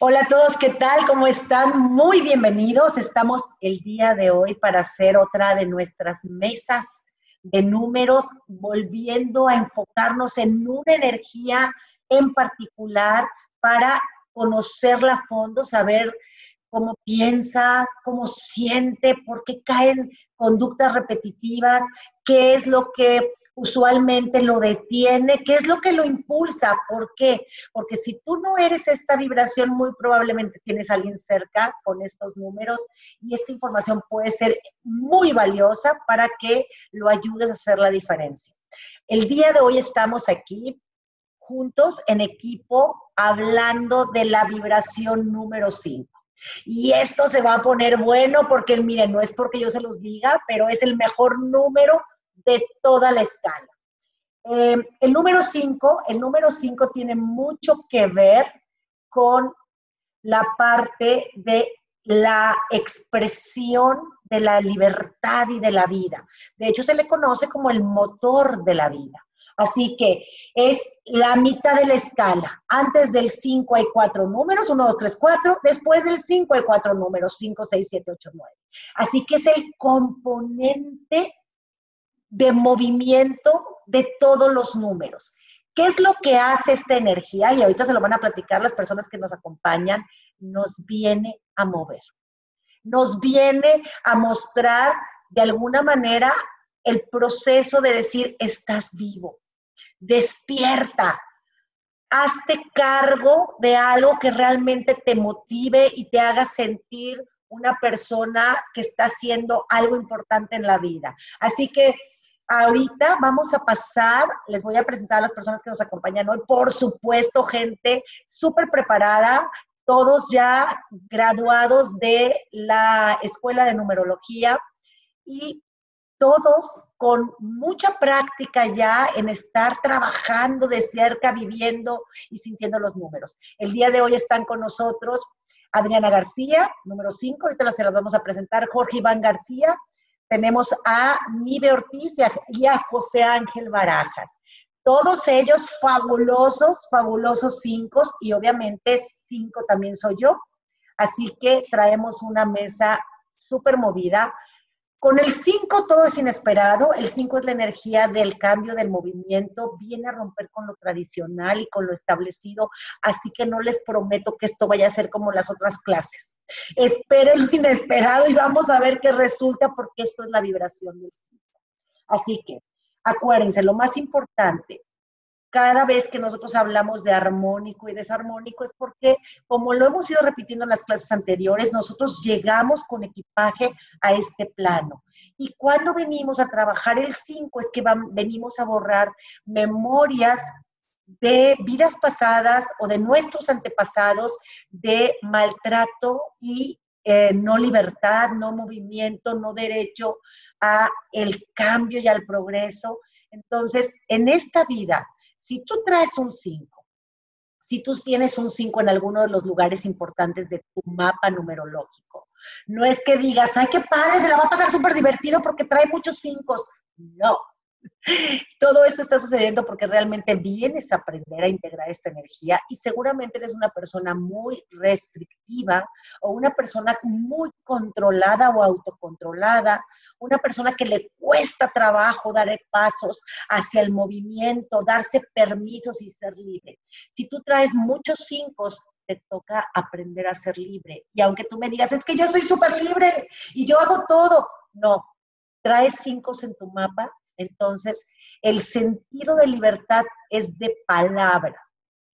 Hola a todos, ¿qué tal? ¿Cómo están? Muy bienvenidos. Estamos el día de hoy para hacer otra de nuestras mesas de números, volviendo a enfocarnos en una energía en particular para conocerla a fondo, saber cómo piensa, cómo siente, por qué caen conductas repetitivas, qué es lo que usualmente lo detiene, qué es lo que lo impulsa, ¿por qué? Porque si tú no eres esta vibración, muy probablemente tienes a alguien cerca con estos números y esta información puede ser muy valiosa para que lo ayudes a hacer la diferencia. El día de hoy estamos aquí juntos en equipo hablando de la vibración número 5. Y esto se va a poner bueno porque, miren, no es porque yo se los diga, pero es el mejor número de toda la escala. Eh, el número 5, el número 5 tiene mucho que ver con la parte de la expresión de la libertad y de la vida. De hecho, se le conoce como el motor de la vida. Así que es la mitad de la escala. Antes del 5 hay cuatro números, 1, 2, 3, 4. Después del 5 hay cuatro números, 5, 6, 7, 8, 9. Así que es el componente de movimiento de todos los números. ¿Qué es lo que hace esta energía? Y ahorita se lo van a platicar las personas que nos acompañan. Nos viene a mover. Nos viene a mostrar de alguna manera el proceso de decir, estás vivo, despierta, hazte cargo de algo que realmente te motive y te haga sentir una persona que está haciendo algo importante en la vida. Así que ahorita vamos a pasar, les voy a presentar a las personas que nos acompañan hoy, por supuesto, gente súper preparada, todos ya graduados de la Escuela de Numerología y todos con mucha práctica ya en estar trabajando de cerca, viviendo y sintiendo los números. El día de hoy están con nosotros Adriana García, número 5, ahorita se las vamos a presentar, Jorge Iván García, tenemos a Nive Ortiz y a, José Ángel Barajas. Todos ellos fabulosos, fabulosos cinco y obviamente cinco también soy yo. Así que traemos una mesa súper movida con el 5 todo es inesperado, el 5 es la energía del cambio, del movimiento, viene a romper con lo tradicional y con lo establecido, así que no les prometo que esto vaya a ser como las otras clases. Esperen lo inesperado y vamos a ver qué resulta porque esto es la vibración del 5. Así que acuérdense, lo más importante, cada vez que nosotros hablamos de armónico y desarmónico es porque, como lo hemos ido repitiendo en las clases anteriores, nosotros llegamos con equipaje a este plano. Y cuando venimos a trabajar el 5 es que venimos a borrar memorias de vidas pasadas o de nuestros antepasados de maltrato y eh, no libertad, no movimiento, no derecho a el cambio y al progreso. Entonces, en esta vida si tú traes un 5, si tú tienes un 5 en alguno de los lugares importantes de tu mapa numerológico, no es que digas, ay, qué padre, se la va a pasar súper divertido porque trae muchos 5. No, todo esto está sucediendo porque realmente vienes a aprender a integrar esta energía y seguramente eres una persona muy restrictiva o una persona muy controlada o autocontrolada, una persona que le cuesta trabajo dar pasos hacia el movimiento, darse permisos y ser libre. Si tú traes muchos cinco, te toca aprender a ser libre. Y aunque tú me digas, es que yo soy súper libre y yo hago todo, no, traes cinco en tu mapa entonces, el sentido de libertad es de palabra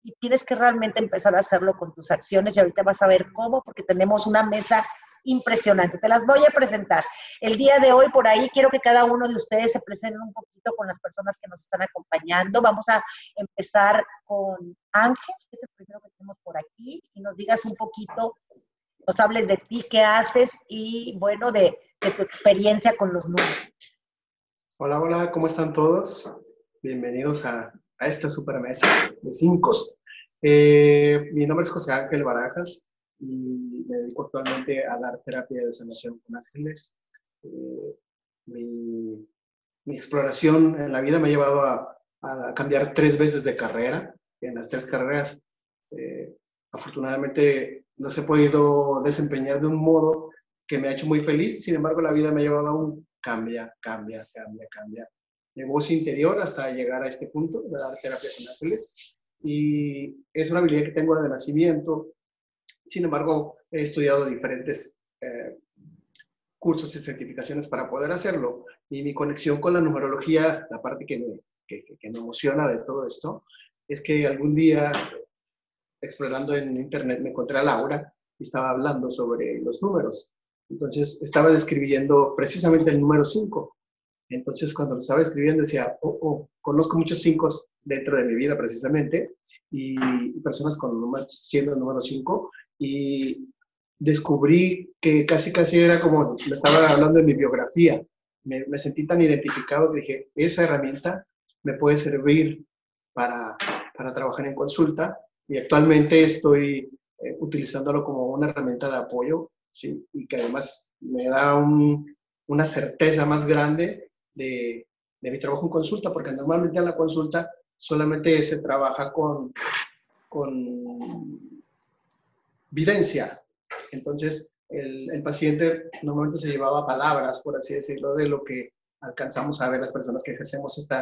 y tienes que realmente empezar a hacerlo con tus acciones y ahorita vas a ver cómo, porque tenemos una mesa impresionante. Te las voy a presentar. El día de hoy, por ahí, quiero que cada uno de ustedes se presenten un poquito con las personas que nos están acompañando. Vamos a empezar con Ángel, que es el primero que tenemos por aquí, y nos digas un poquito, nos hables de ti, qué haces y, bueno, de, de tu experiencia con los números. Hola, hola, ¿cómo están todos? Bienvenidos a, esta super mesa de cinco. Eh, mi nombre es José Ángel Barajas y me dedico actualmente a dar terapia de sanación con ángeles. Eh, mi, exploración en la vida me ha llevado a, cambiar tres veces de carrera. En las tres carreras eh, afortunadamente los he podido desempeñar de un modo que me ha hecho muy feliz, sin embargo la vida me ha llevado a un cambia, cambia, cambia, cambia. Mi voz interior hasta llegar a este punto de dar terapia con ángeles. Y es una habilidad que tengo de nacimiento. Sin embargo, he estudiado diferentes eh, cursos y certificaciones para poder hacerlo. Y mi conexión con la numerología, la parte que me, que, que me emociona de todo esto, es que algún día, explorando en internet, me encontré a Laura y estaba hablando sobre los números. Entonces estaba describiendo precisamente el número 5. Entonces cuando lo estaba escribiendo decía, oh, oh, conozco muchos 5 dentro de mi vida precisamente y, personas con siendo el número 5 y descubrí que casi casi era como me estaba hablando de mi biografía. Me, me sentí tan identificado que dije, esa herramienta me puede servir para, para trabajar en consulta y actualmente estoy eh, utilizándolo como una herramienta de apoyo ¿sí? y que además me da una certeza más grande de, de, mi trabajo en consulta, porque normalmente en la consulta solamente se trabaja con, con videncia. Entonces, el, el, paciente normalmente se llevaba palabras, por así decirlo, de lo que alcanzamos a ver las personas que ejercemos este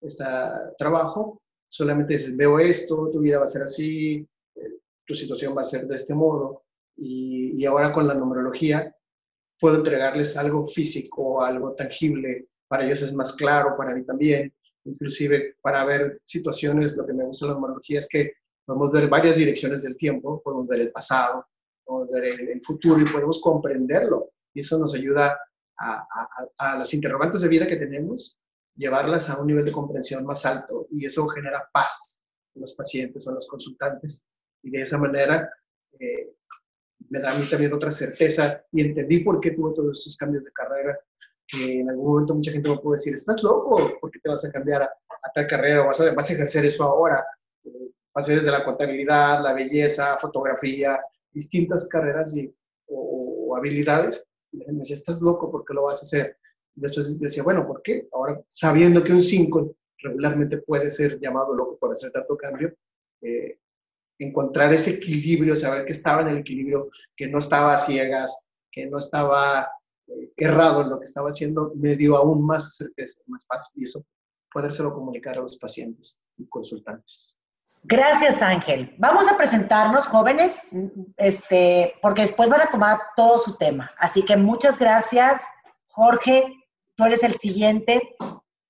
esta trabajo. Solamente dices, veo esto, tu vida va a ser así, eh, tu situación va a ser de este modo y, ahora con la numerología puedo entregarles algo físico, algo tangible, para ellos es más claro, para mí también, inclusive para ver situaciones, lo que me gusta de la numerología es que podemos ver varias direcciones del tiempo, podemos ver el pasado, podemos ver el, futuro y podemos comprenderlo. Y eso nos ayuda a, a, las interrogantes de vida que tenemos, llevarlas a un nivel de comprensión más alto y eso genera paz en los pacientes o en los consultantes. Y de esa manera me da a mí también otra certeza y entendí por qué tuve todos esos cambios de carrera, que en algún momento mucha gente me puede decir, ¿estás loco? ¿Por qué te vas a cambiar a, tal carrera? ¿Vas a, ¿Vas a ejercer eso ahora? Pasé desde la contabilidad, la belleza, fotografía, distintas carreras y, o, habilidades. Y me decía, ¿estás loco? ¿Por qué lo vas a hacer? Después decía, bueno, ¿por qué? Ahora, sabiendo que un 5 regularmente puede ser llamado loco por hacer tanto cambio, eh, encontrar ese equilibrio, saber que estaba en el equilibrio, que no estaba a ciegas, que no estaba eh, errado en lo que estaba haciendo, me dio aún más certeza, más paz y eso podérselo comunicar a los pacientes y consultantes. Gracias, Ángel. Vamos a presentarnos, jóvenes, este, porque después van a tomar todo su tema. Así que muchas gracias. Jorge, tú eres el siguiente.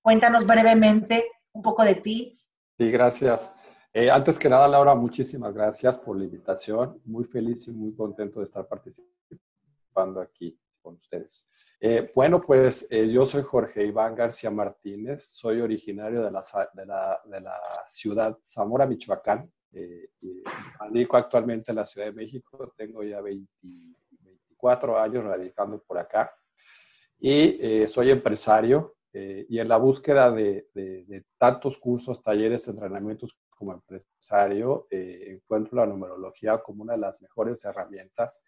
Cuéntanos brevemente un poco de ti. Sí, gracias. Eh, antes que nada, Laura, muchísimas gracias por la invitación. Muy feliz y muy contento de estar participando aquí con ustedes. Eh, bueno, pues eh, yo soy Jorge Iván García Martínez, soy originario de la, de la, de la ciudad Zamora, Michoacán. y radico actualmente en la Ciudad de México, tengo ya 24 años radicando por acá y soy empresario y en la búsqueda de, de, tantos cursos, talleres, entrenamientos como empresario, eh, encuentro la numerología como una de las mejores herramientas.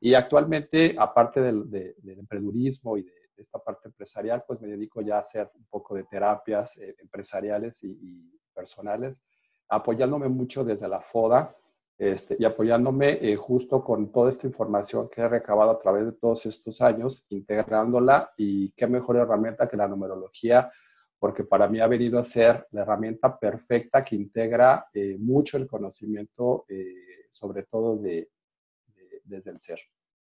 Y actualmente, aparte del, del emprendurismo y de, esta parte empresarial, pues me dedico ya a hacer un poco de terapias eh, empresariales y, personales, apoyándome mucho desde la FODA este, y apoyándome eh, justo con toda esta información que he recabado a través de todos estos años, integrándola y qué mejor herramienta que la numerología porque para mí ha venido a ser la herramienta perfecta que integra eh, mucho el conocimiento, eh, sobre todo de, desde el ser.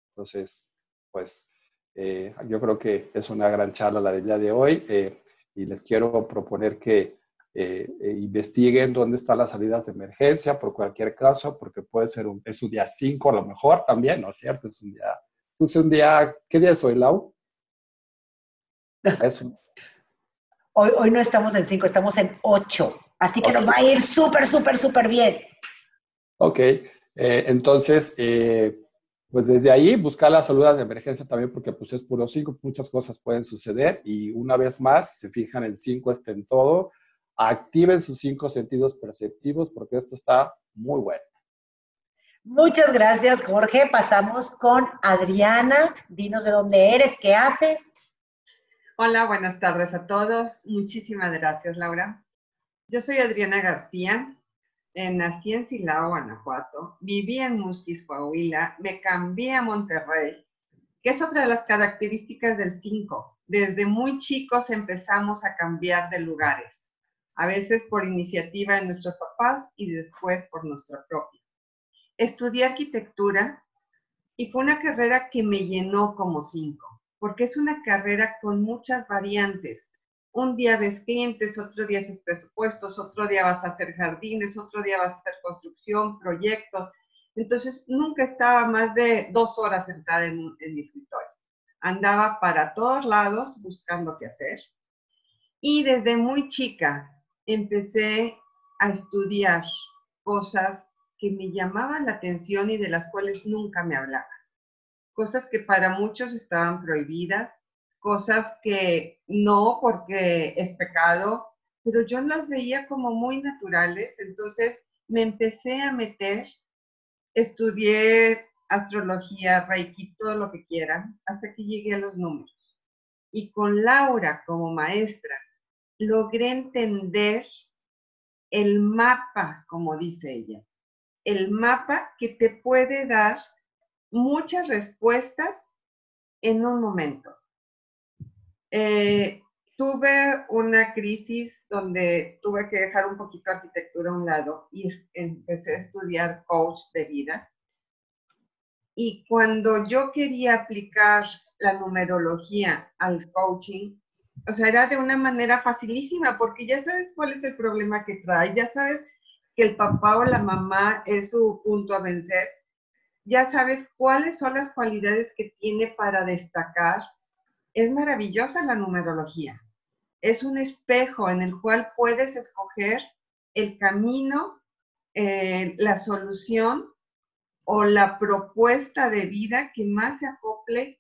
Entonces, pues eh, yo creo que es una gran charla la del día de hoy y les quiero proponer que investiguen dónde están las salidas de emergencia por cualquier caso, porque puede ser un, es un día 5 a lo mejor también, ¿no es cierto? Es un día, es un día, ¿qué día es hoy, Lau? Es un, Hoy, no estamos en 5, estamos en 8. Así que nos va a ir súper, súper, súper bien. Ok, eh, entonces, eh, pues desde ahí buscar las saludas de emergencia también porque pues es puro 5, muchas cosas pueden suceder y una vez más, se fijan, el 5 está en todo, activen sus cinco sentidos perceptivos porque esto está muy bueno. Muchas gracias, Jorge. Pasamos con Adriana. Dinos de dónde eres, qué haces. Hola, buenas tardes a todos. Muchísimas gracias, Laura. Yo soy Adriana García. nací en Silao, Guanajuato, viví en Musquis, Coahuila, me cambié a Monterrey, que es otra de las características del 5. Desde muy chicos empezamos a cambiar de lugares, a veces por iniciativa de nuestros papás y después por nuestra propia. Estudié arquitectura y fue una carrera que me llenó como 5, porque es una carrera con muchas variantes un día ves clientes, otro día haces presupuestos, otro día vas a hacer jardines, otro día vas a hacer construcción, proyectos. Entonces, nunca estaba más de dos horas sentada en, mi escritorio. Andaba para todos lados buscando qué hacer. Y desde muy chica empecé a estudiar cosas que me llamaban la atención y de las cuales nunca me hablaba. Cosas que para muchos estaban prohibidas, cosas que no porque es pecado, pero yo las veía como muy naturales, entonces me empecé a meter, estudié astrología, reiki, todo lo que quieran, hasta que llegué a los números. Y con Laura como maestra, logré entender el mapa, como dice ella, el mapa que te puede dar muchas respuestas en un momento. Eh, tuve una crisis donde tuve que dejar un poquito arquitectura a un lado y empecé a estudiar coach de vida. Y cuando yo quería aplicar la numerología al coaching, o sea, era de una manera facilísima porque ya sabes cuál es el problema que trae, ya sabes que el papá o la mamá es su punto a vencer, ya sabes cuáles son las cualidades que tiene para destacar es maravillosa la numerología. Es un espejo en el cual puedes escoger el camino, eh, la solución o la propuesta de vida que más se acople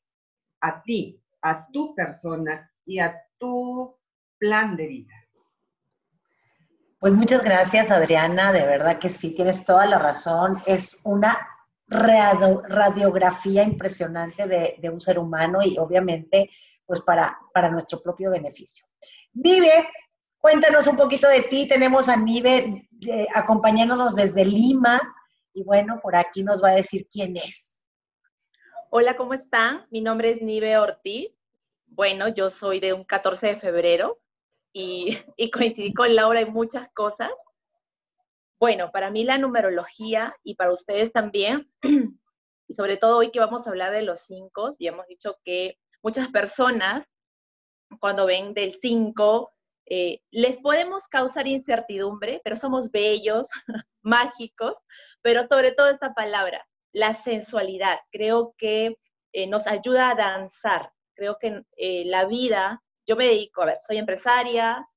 a ti, a tu persona y a tu plan de vida. Pues muchas gracias, Adriana. De verdad que sí, tienes toda la razón. Es una radiografía impresionante de, de, un ser humano y obviamente pues para, para nuestro propio beneficio. Nive, cuéntanos un poquito de ti. Tenemos a Nive eh, acompañándonos desde Lima y bueno, por aquí nos va a decir quién es. Hola, ¿cómo están? Mi nombre es Nive Ortiz. Bueno, yo soy de un 14 de febrero y, y coincidí con Laura en muchas cosas. Bueno, para mí la numerología y para ustedes también, y sobre todo hoy que vamos a hablar de los cinco, y hemos dicho que muchas personas, cuando ven del 5, eh, les podemos causar incertidumbre, pero somos bellos, mágicos, pero sobre todo esta palabra, la sensualidad, creo que eh, nos ayuda a danzar. Creo que eh, la vida, yo me dedico, a ver, soy empresaria,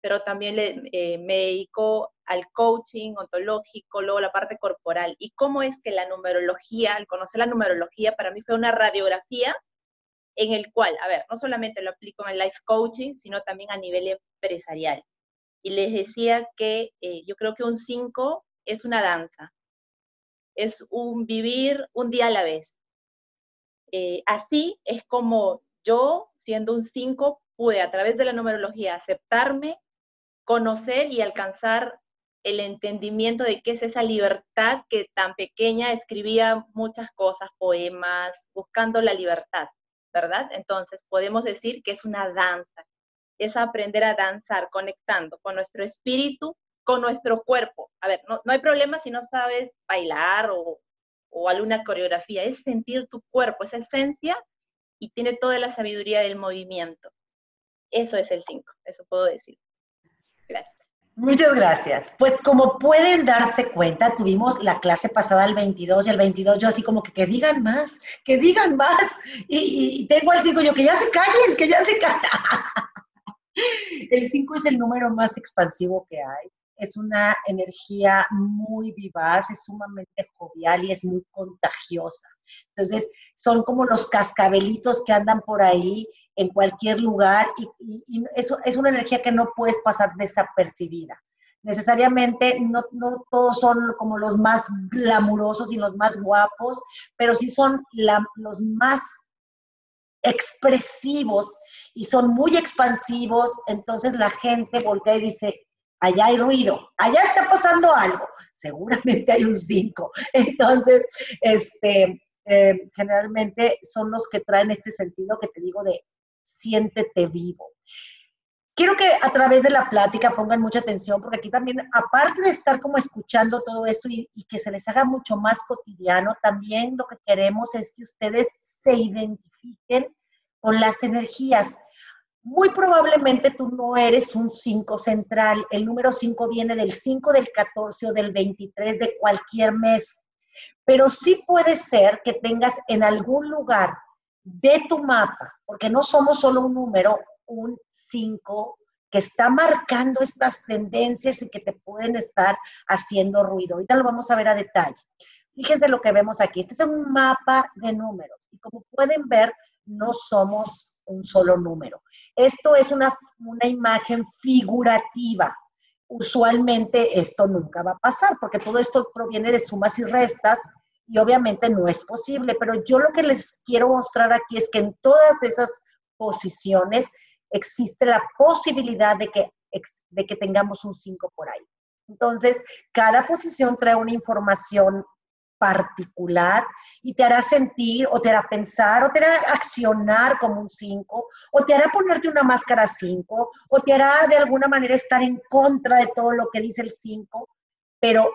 pero también me dedico al coaching ontológico, luego la parte corporal. ¿Y cómo es que la numerología, al conocer la numerología, para mí fue una radiografía en el cual, a ver, no solamente lo aplico en el life coaching, sino también a nivel empresarial. Y les decía que eh, yo creo que un 5 es una danza, es un vivir un día a la vez. Eh, así es como yo, siendo un 5, pude a través de la numerología aceptarme, conocer y alcanzar el entendimiento de qué es esa libertad que tan pequeña escribía muchas cosas, poemas, buscando la libertad. ¿verdad? Entonces podemos decir que es una danza, es aprender a danzar conectando con nuestro espíritu, con nuestro cuerpo. A ver, no, hay problema si no sabes bailar o, o alguna coreografía, es sentir tu cuerpo, esa esencia y tiene toda la sabiduría del movimiento. Eso es el 5, eso puedo decir. Gracias. Muchas gracias. Pues como pueden darse cuenta, tuvimos la clase pasada el 22 y el 22 yo así como que, que digan más, que digan más. Y, tengo al 5 yo, que ya se callen, que ya se callen. El 5 es el número más expansivo que hay. Es una energía muy vivaz, es sumamente jovial y es muy contagiosa. Entonces, son como los cascabelitos que andan por ahí en cualquier lugar y, eso es una energía que no puedes pasar desapercibida. Necesariamente no, no, todos son como los más glamurosos y los más guapos, pero sí son los más expresivos y son muy expansivos, entonces la gente voltea y dice, allá hay ruido, allá está pasando algo, seguramente hay un 5. Entonces, este, eh, generalmente son los que traen este sentido que te digo de siéntete vivo. Quiero que a través de la plática pongan mucha atención, porque aquí también, aparte de estar como escuchando todo esto y, y que se les haga mucho más cotidiano, también lo que queremos es que ustedes se identifiquen con las energías muy probablemente tú no eres un 5 central. El número 5 viene del 5, del 14 o del 23 de cualquier mes. Pero sí puede ser que tengas en algún lugar de tu mapa, porque no somos solo un número, un 5 que está marcando estas tendencias y que te pueden estar haciendo ruido. Ahorita lo vamos a ver a detalle. Fíjense lo que vemos aquí. Este es un mapa de números y como pueden ver, no somos un solo número. Esto es una, imagen figurativa. Usualmente esto nunca va a pasar porque todo esto proviene de sumas y restas y obviamente no es posible, pero yo lo que les quiero mostrar aquí es que en todas esas posiciones existe la posibilidad de que, de que tengamos un 5 por ahí. Entonces, cada posición trae una información particular y te hará sentir o te hará pensar o te hará accionar como un 5 o te hará ponerte una máscara 5 o te hará de alguna manera estar en contra de todo lo que dice el 5, pero,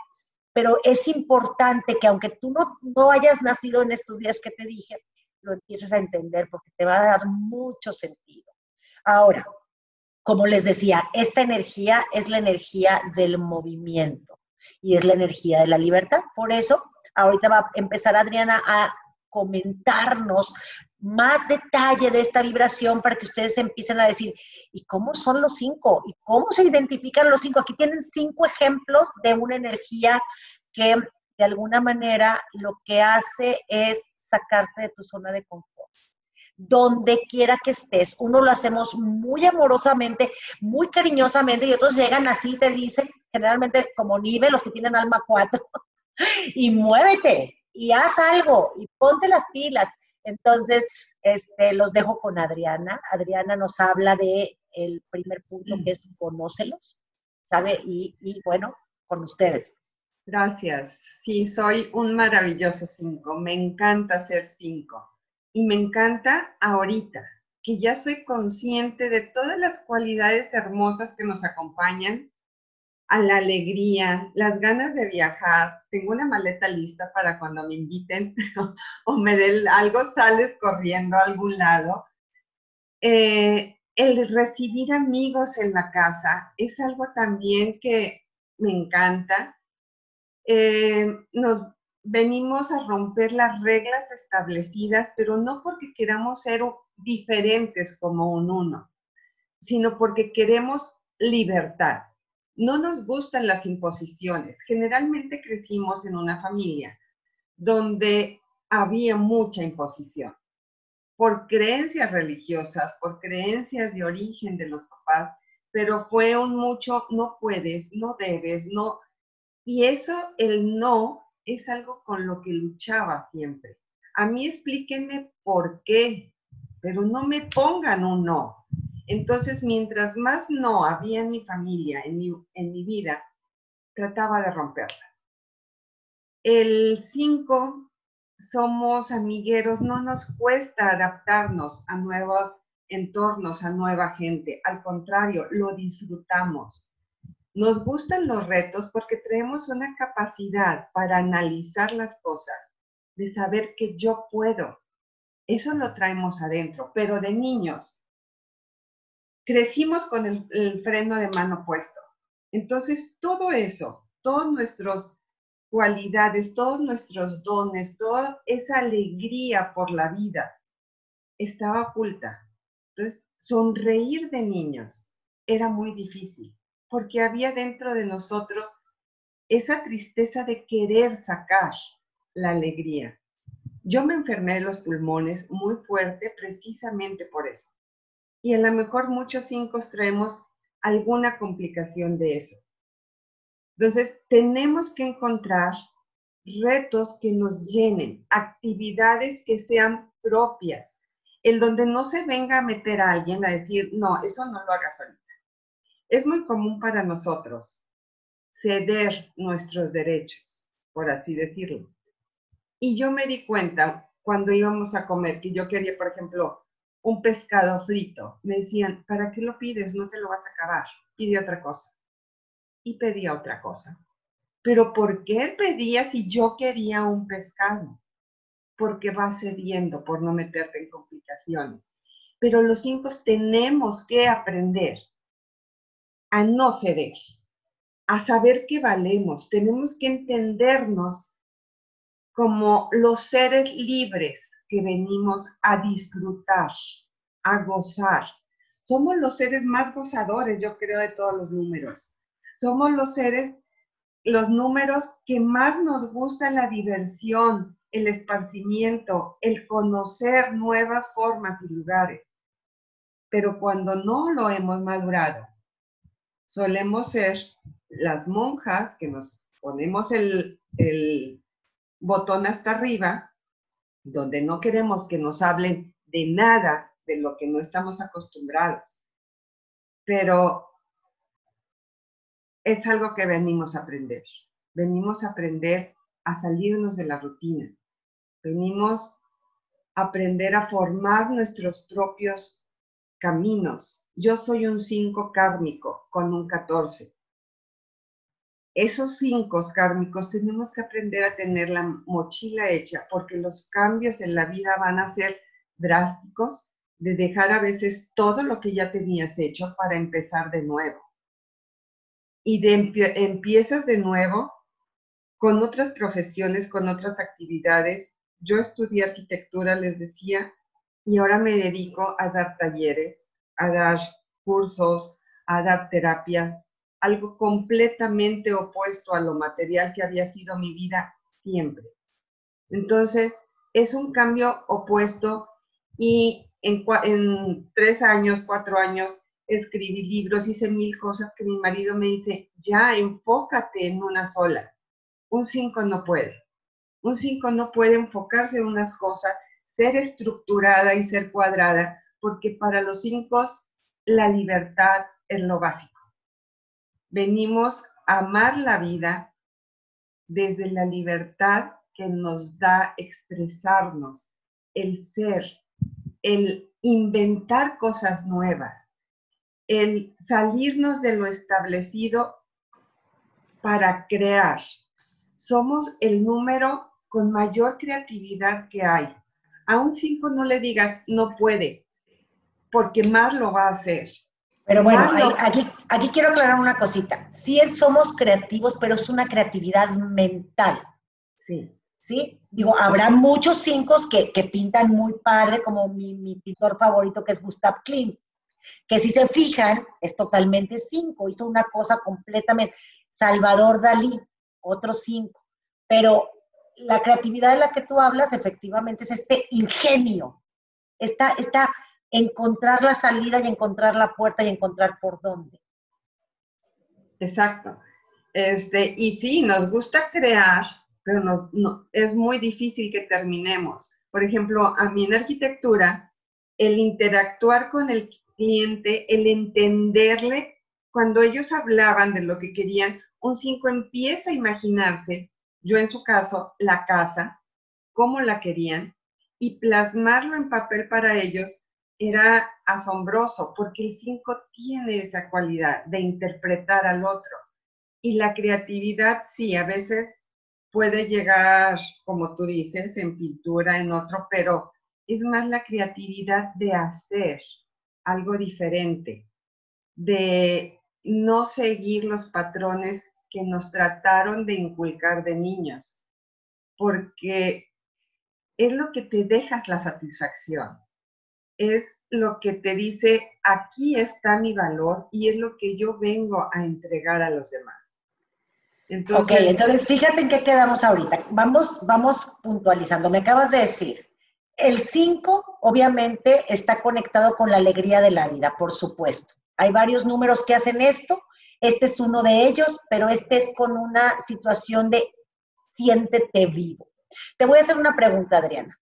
pero es importante que aunque tú no, no hayas nacido en estos días que te dije, lo empieces a entender porque te va a dar mucho sentido. Ahora, como les decía, esta energía es la energía del movimiento y es la energía de la libertad. Por eso Ahorita va a empezar Adriana a comentarnos más detalle de esta vibración para que ustedes empiecen a decir, ¿y cómo son los cinco? ¿Y cómo se identifican los cinco? Aquí tienen cinco ejemplos de una energía que de alguna manera lo que hace es sacarte de tu zona de confort. Donde quiera que estés, uno lo hacemos muy amorosamente, muy cariñosamente, y otros llegan así, te dicen, generalmente como nivel, los que tienen alma cuatro, y muévete y haz algo y ponte las pilas. Entonces, este, los dejo con Adriana. Adriana nos habla de el primer punto que es conócelos, ¿sabe? Y, y bueno, con ustedes. Gracias. Sí, soy un maravilloso cinco. Me encanta ser cinco. Y me encanta ahorita, que ya soy consciente de todas las cualidades hermosas que nos acompañan a la alegría, las ganas de viajar. Tengo una maleta lista para cuando me inviten o me den algo, sales corriendo a algún lado. Eh, el recibir amigos en la casa es algo también que me encanta. Eh, nos venimos a romper las reglas establecidas, pero no porque queramos ser diferentes como un uno, sino porque queremos libertad no nos gustan las imposiciones. Generalmente crecimos en una familia donde había mucha imposición por creencias religiosas, por creencias de origen de los papás, pero fue un mucho no puedes, no debes, no. Y eso, el no, es algo con lo que luchaba siempre. A mí explíquenme por qué, pero no me pongan un no. Entonces, mientras más no había en mi familia, en mi, en mi vida, trataba de romperlas. El 5, somos amigueros, no nos cuesta adaptarnos a nuevos entornos, a nueva gente. Al contrario, lo disfrutamos. Nos gustan los retos porque tenemos una capacidad para analizar las cosas, de saber que yo puedo. Eso lo traemos adentro, pero de niños crecimos con el, freno de mano puesto. Entonces, todo eso, todas nuestras cualidades, todos nuestros dones, toda esa alegría por la vida estaba oculta. Entonces, sonreír de niños era muy difícil porque había dentro de nosotros esa tristeza de querer sacar la alegría. Yo me enfermé de los pulmones muy fuerte precisamente por eso y a lo mejor muchos cinco traemos alguna complicación de eso. Entonces, tenemos que encontrar retos que nos llenen, actividades que sean propias, en donde no se venga a meter a alguien a decir, no, eso no lo hagas ahorita. es muy común para nosotros ceder nuestros derechos, por así decirlo. Y yo me di cuenta cuando íbamos a comer que yo quería, por ejemplo, un pescado frito. Me decían, ¿para qué lo pides? No te lo vas a acabar. Pide otra cosa. Y pedía otra cosa. Pero ¿por qué pedía si yo quería un pescado? Porque va cediendo por no meterte en complicaciones. Pero los cinco tenemos que aprender a no ceder, a saber que valemos. Tenemos que entendernos como los seres libres que venimos a disfrutar, a gozar. Somos los seres más gozadores, yo creo, de todos los números. Somos los seres, los números que más nos gusta la diversión, el esparcimiento, el conocer nuevas formas y lugares. Pero cuando no lo hemos madurado, solemos ser las monjas que nos ponemos el, el botón hasta arriba, donde no queremos que nos hablen de nada de lo que no estamos acostumbrados. Pero es algo que venimos a aprender. Venimos a aprender a salirnos de la rutina. Venimos a aprender a formar nuestros propios caminos. Yo soy un 5 kármico con un 14. Esos 5 kármicos tenemos que aprender a tener la mochila hecha porque los cambios en la vida van a ser drásticos de dejar a veces todo lo que ya tenías hecho para empezar de nuevo y de empiezas de nuevo con otras profesiones, con otras actividades. Yo estudié arquitectura, les decía, y ahora me dedico a dar talleres, a dar cursos, a dar terapias, algo completamente opuesto a lo material que había sido mi vida siempre. Entonces, es un cambio opuesto y en, tres años, cuatro años, escribí libros, hice mil cosas que mi marido me dice, ya, enfócate en una sola. Un cinco no puede. Un cinco no puede enfocarse en unas cosas, ser estructurada y ser cuadrada, porque para los cinco la libertad es lo básico. Venimos a amar la vida desde la libertad que nos da expresarnos, el ser, el inventar cosas nuevas el salirnos de lo establecido para crear. Somos el número con mayor creatividad que hay. A un 5 no le digas no puede, porque más lo va a hacer. Pero bueno, aquí, aquí quiero aclarar una cosita. Sí somos creativos, pero es una creatividad mental. Sí. ¿Sí? Digo, habrá muchos cinco que, que pintan muy padre, como mi, mi pintor favorito que es Gustav Klimt que si se fijan, es totalmente cinco, hizo una cosa completamente. Salvador Dalí, otros cinco. Pero la creatividad de la que tú hablas, efectivamente, es este ingenio, está, está encontrar la salida y encontrar la puerta y encontrar por dónde. Exacto. Este, y sí, nos gusta crear, pero no, es muy difícil que terminemos. Por ejemplo, a mí en arquitectura, el interactuar con el cliente, el entenderle, cuando ellos hablaban de lo que querían, un 5 empieza a imaginarse, yo en su caso, la casa, cómo la querían, y plasmarlo en papel para ellos era asombroso, porque el 5 tiene esa cualidad de interpretar al otro. Y la creatividad, sí, a veces puede llegar, como tú dices, en pintura, en otro, pero es más la creatividad de hacer, algo diferente, de no seguir los patrones que nos trataron de inculcar de niños, porque es lo que te dejas la satisfacción, es lo que te dice, aquí está mi valor y es lo que yo vengo a entregar a los demás. Entonces, ok, entonces fíjate en qué quedamos ahorita. Vamos, vamos puntualizando. Me acabas de decir, el 5 obviamente está conectado con la alegría de la vida, por supuesto. Hay varios números que hacen esto, este es uno de ellos, pero este es con una situación de siéntete vivo. Te voy a hacer una pregunta, Adriana.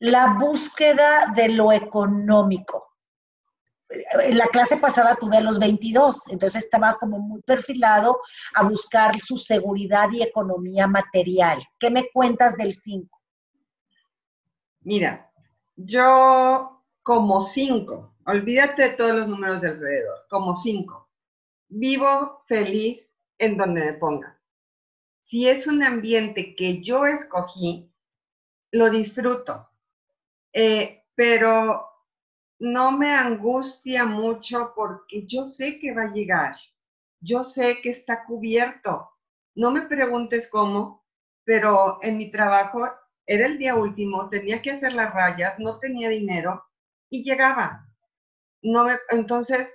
La búsqueda de lo económico en la clase pasada tuve los 22, entonces estaba como muy perfilado a buscar su seguridad y economía material. ¿Qué me cuentas del 5? Mira, yo como 5, olvídate de todos los números de alrededor, como 5, vivo feliz en donde me ponga. Si es un ambiente que yo escogí, lo disfruto. Eh, pero no me angustia mucho porque yo sé que va a llegar, yo sé que está cubierto. No me preguntes cómo, pero en mi trabajo era el día último, tenía que hacer las rayas, no tenía dinero y llegaba. No entonces,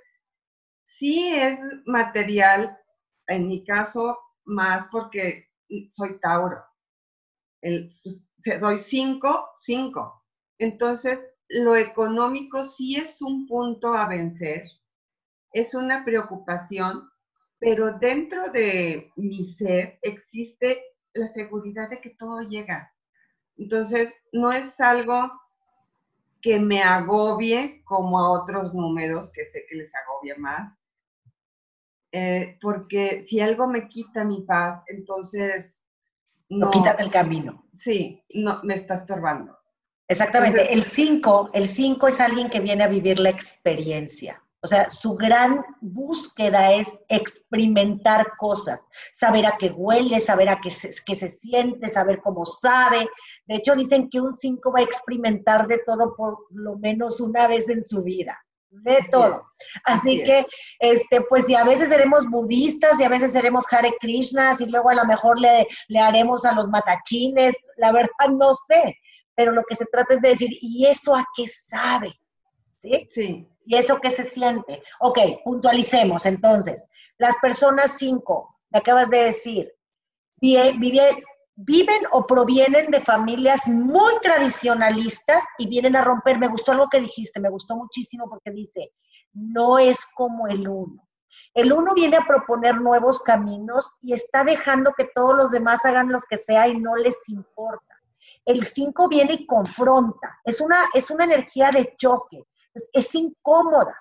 sí es material, en mi caso, más porque soy Tauro. El, soy cinco, cinco. Entonces, lo económico sí es un punto a vencer, es una preocupación, pero dentro de mi ser existe la seguridad de que todo llega. Entonces, no es algo que me agobie como a otros números que sé que les agobia más, eh, porque si algo me quita mi paz, entonces... No, quitas el camino. Sí, no, me está estorbando. Exactamente. el 5, el 5 es alguien que viene a vivir la experiencia. O sea, su gran búsqueda es experimentar cosas, saber a qué huele, saber a qué se, se siente, saber cómo sabe. De hecho, dicen que un 5 va a experimentar de todo por lo menos una vez en su vida, de todo. Así, que, este, pues, y a veces seremos budistas y a veces seremos Hare Krishnas y luego a lo mejor le, le haremos a los matachines, la verdad no sé pero lo que se trata es de decir, ¿y eso a qué sabe? ¿Sí? Sí. ¿Y eso qué se siente? Ok, puntualicemos entonces. Las personas cinco, me acabas de decir, viven o provienen de familias muy tradicionalistas y vienen a romper. Me gustó algo que dijiste, me gustó muchísimo porque dice, no es como el uno. El uno viene a proponer nuevos caminos y está dejando que todos los demás hagan los que sea y no les importa. El 5 viene y confronta. Es una, es una energía de choque. Es, incómoda.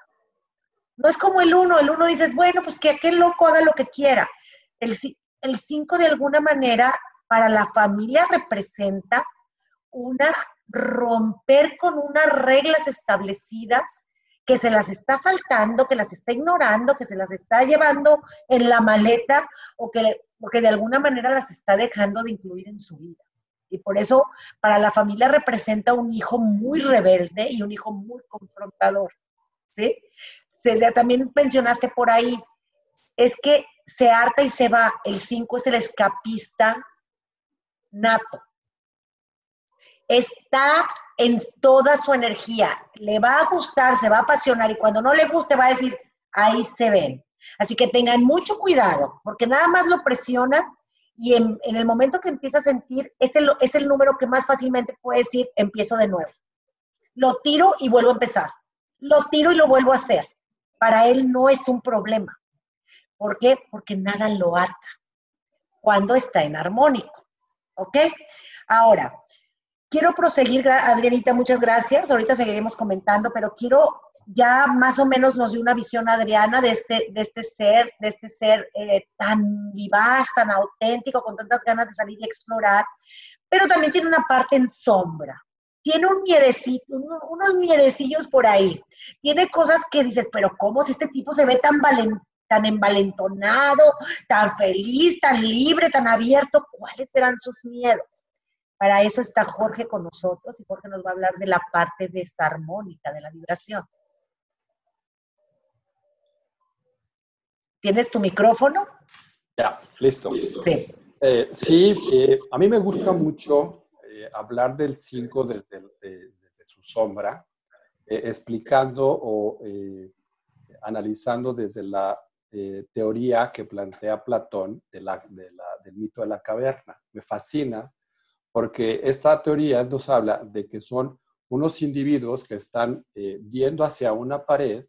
No es como el 1. El 1 dices, bueno, pues que aquel loco haga lo que quiera. El 5 de alguna manera para la familia representa una romper con unas reglas establecidas que se las está saltando, que las está ignorando, que se las está llevando en la maleta o que, o que de alguna manera las está dejando de incluir en su vida. Y por eso para la familia representa un hijo muy rebelde y un hijo muy confrontador. ¿Sí? Se, también mencionaste por ahí, es que se harta y se va. El 5 es el escapista nato. Está en toda su energía. Le va a gustar, se va a apasionar y cuando no le guste va a decir, ahí se ven. Así que tengan mucho cuidado, porque nada más lo presionan y en, el momento que empieza a sentir, es el, es el número que más fácilmente puede decir, empiezo de nuevo. Lo tiro y vuelvo a empezar. Lo tiro y lo vuelvo a hacer. Para él no es un problema. ¿Por qué? Porque nada lo ata cuando está en armónico. ¿Ok? Ahora, quiero proseguir, Adrianita, muchas gracias. Ahorita seguiremos comentando, pero quiero ya más o menos nos dio una visión Adriana de este, de este ser, de este ser eh, tan vivaz, tan auténtico, con tantas ganas de salir y explorar, pero también tiene una parte en sombra. Tiene un miedecito, unos miedecillos por ahí. Tiene cosas que dices, pero ¿cómo si este tipo se ve tan tan envalentonado, tan feliz, tan libre, tan abierto? ¿Cuáles serán sus miedos? Para eso está Jorge con nosotros y Jorge nos va a hablar de la parte desarmónica de la vibración. ¿Tienes tu micrófono? Ya, listo. Sí. Eh, sí, eh, a mí me gusta mucho eh, hablar del 5 desde, su sombra, explicando o analizando desde la teoría que plantea Platón de la, del mito de la caverna. Me fascina porque esta teoría nos habla de que son unos individuos que están viendo hacia una pared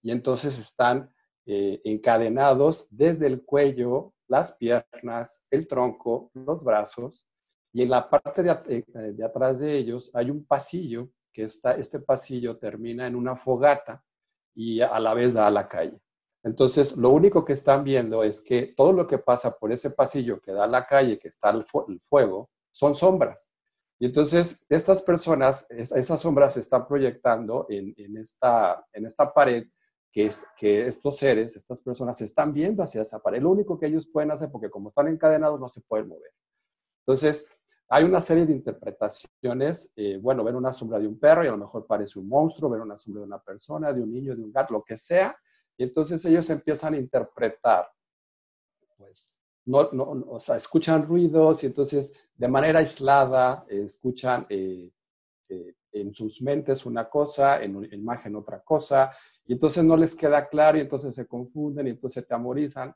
y entonces están eh, encadenados desde el cuello, las piernas, el tronco, los brazos, y en la parte de, eh, atrás de ellos hay un pasillo, que está, este pasillo termina en una fogata, y a la vez da a la calle. Entonces, lo único que están viendo es que todo lo que pasa por ese pasillo que da a la calle, que está el, fuego, son sombras. Y entonces, estas personas, esas sombras se están proyectando en, esta, en esta pared que, es, que estos seres, estas personas, se están viendo hacia esa pared. Lo único que ellos pueden hacer, porque como están encadenados, no se pueden mover. Entonces, hay una serie de interpretaciones. Eh, bueno, ver una sombra de un perro y a lo mejor parece un monstruo, ver una sombra de una persona, de un niño, de un gato, lo que sea y entonces ellos empiezan a interpretar, pues, no, no, o sea, escuchan ruidos y entonces de manera aislada escuchan eh, eh, en sus mentes una cosa, en una imagen otra cosa, y entonces no les queda claro y entonces se confunden y entonces se amorizan.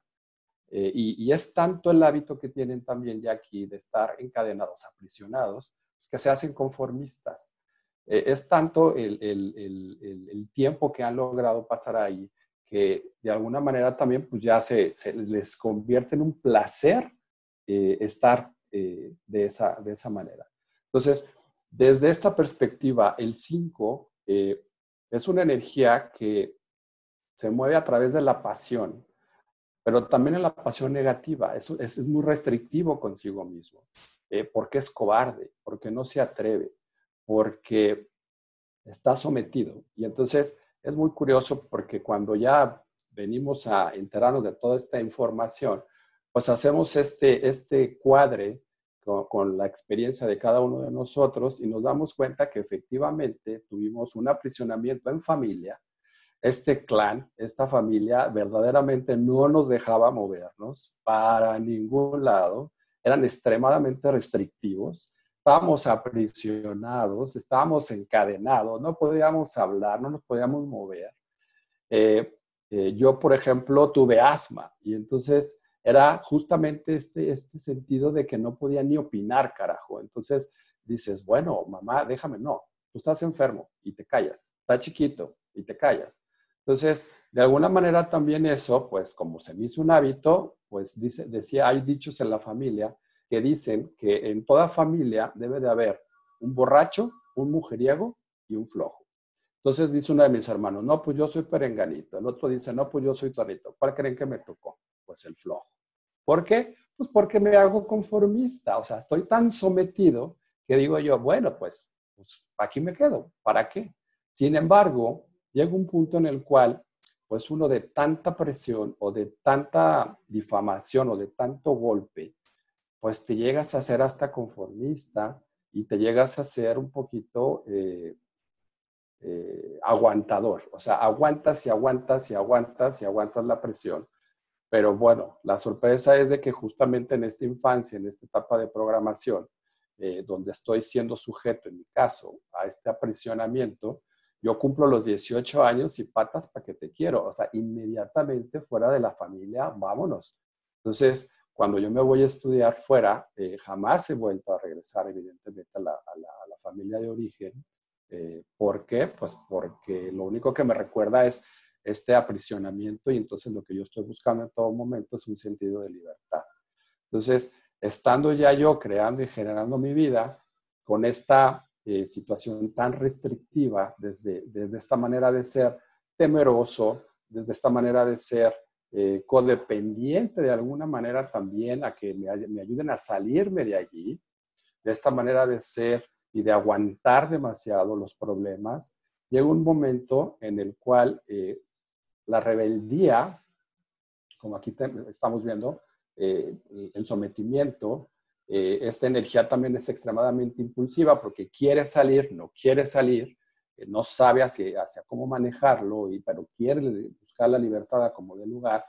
Eh, y, es tanto el hábito que tienen también ya aquí de estar encadenados, aprisionados, pues, que se hacen conformistas. es tanto el, tiempo que han logrado pasar ahí que de alguna manera también pues ya se, les convierte en un placer eh, estar eh, de, esa, de esa manera. Entonces, desde esta perspectiva, el 5 eh, es una energía que se mueve a través de la pasión, pero también en la pasión negativa. Es, es, muy restrictivo consigo mismo, porque es cobarde, porque no se atreve, porque está sometido. Y entonces es muy curioso porque cuando ya venimos a enterarnos de toda esta información, pues hacemos este, este cuadre con, la experiencia de cada uno de nosotros y nos damos cuenta que efectivamente tuvimos un aprisionamiento en familia. Este clan, esta familia verdaderamente no nos dejaba movernos para ningún lado, eran extremadamente restrictivos estábamos aprisionados, estábamos encadenados, no podíamos hablar, no nos podíamos mover. Eh, eh, yo, por ejemplo, tuve asma y entonces era justamente este, este sentido de que no podía ni opinar, carajo. Entonces dices, bueno, mamá, déjame, no, tú estás enfermo y te callas, está chiquito y te callas. Entonces, de alguna manera también eso, pues como se me hizo un hábito, pues dice, decía, hay dichos en la familia que dicen que en toda familia debe de haber un borracho, un mujeriego y un flojo. Entonces dice uno de mis hermanos, no, pues yo soy perenganito. El otro dice, no, pues yo soy torito. ¿Cuál creen que me tocó? Pues el flojo. ¿Por qué? Pues porque me hago conformista. O sea, estoy tan sometido que digo yo, bueno, pues, pues aquí me quedo. ¿Para qué? Sin embargo, llega un punto en el cual, pues uno de tanta presión o de tanta difamación o de tanto golpe, pues te llegas a ser hasta conformista y te llegas a ser un poquito eh, eh, aguantador. O sea, aguantas y aguantas y aguantas y aguantas la presión. Pero bueno, la sorpresa es de que justamente en esta infancia, en esta etapa de programación, eh, donde estoy siendo sujeto, en mi caso, a este aprisionamiento, yo cumplo los 18 años y patas para que te quiero. O sea, inmediatamente fuera de la familia, vámonos. Entonces, cuando yo me voy a estudiar fuera, eh, jamás he vuelto a regresar, evidentemente, a la, familia de origen. Eh, ¿Por qué? Pues porque lo único que me recuerda es este aprisionamiento y entonces lo que yo estoy buscando en todo momento es un sentido de libertad. Entonces, estando ya yo creando y generando mi vida con esta eh, situación tan restrictiva, desde, desde esta manera de ser temeroso, desde esta manera de ser eh, codependiente de alguna manera también a que me, ayuden a salirme de allí, de esta manera de ser y de aguantar demasiado los problemas, llega un momento en el cual eh, la rebeldía, como aquí estamos viendo, eh, el sometimiento, esta energía también es extremadamente impulsiva porque quiere salir, no quiere salir, no sabe hacia, hacia cómo manejarlo, y, pero quiere buscar la libertad como de lugar.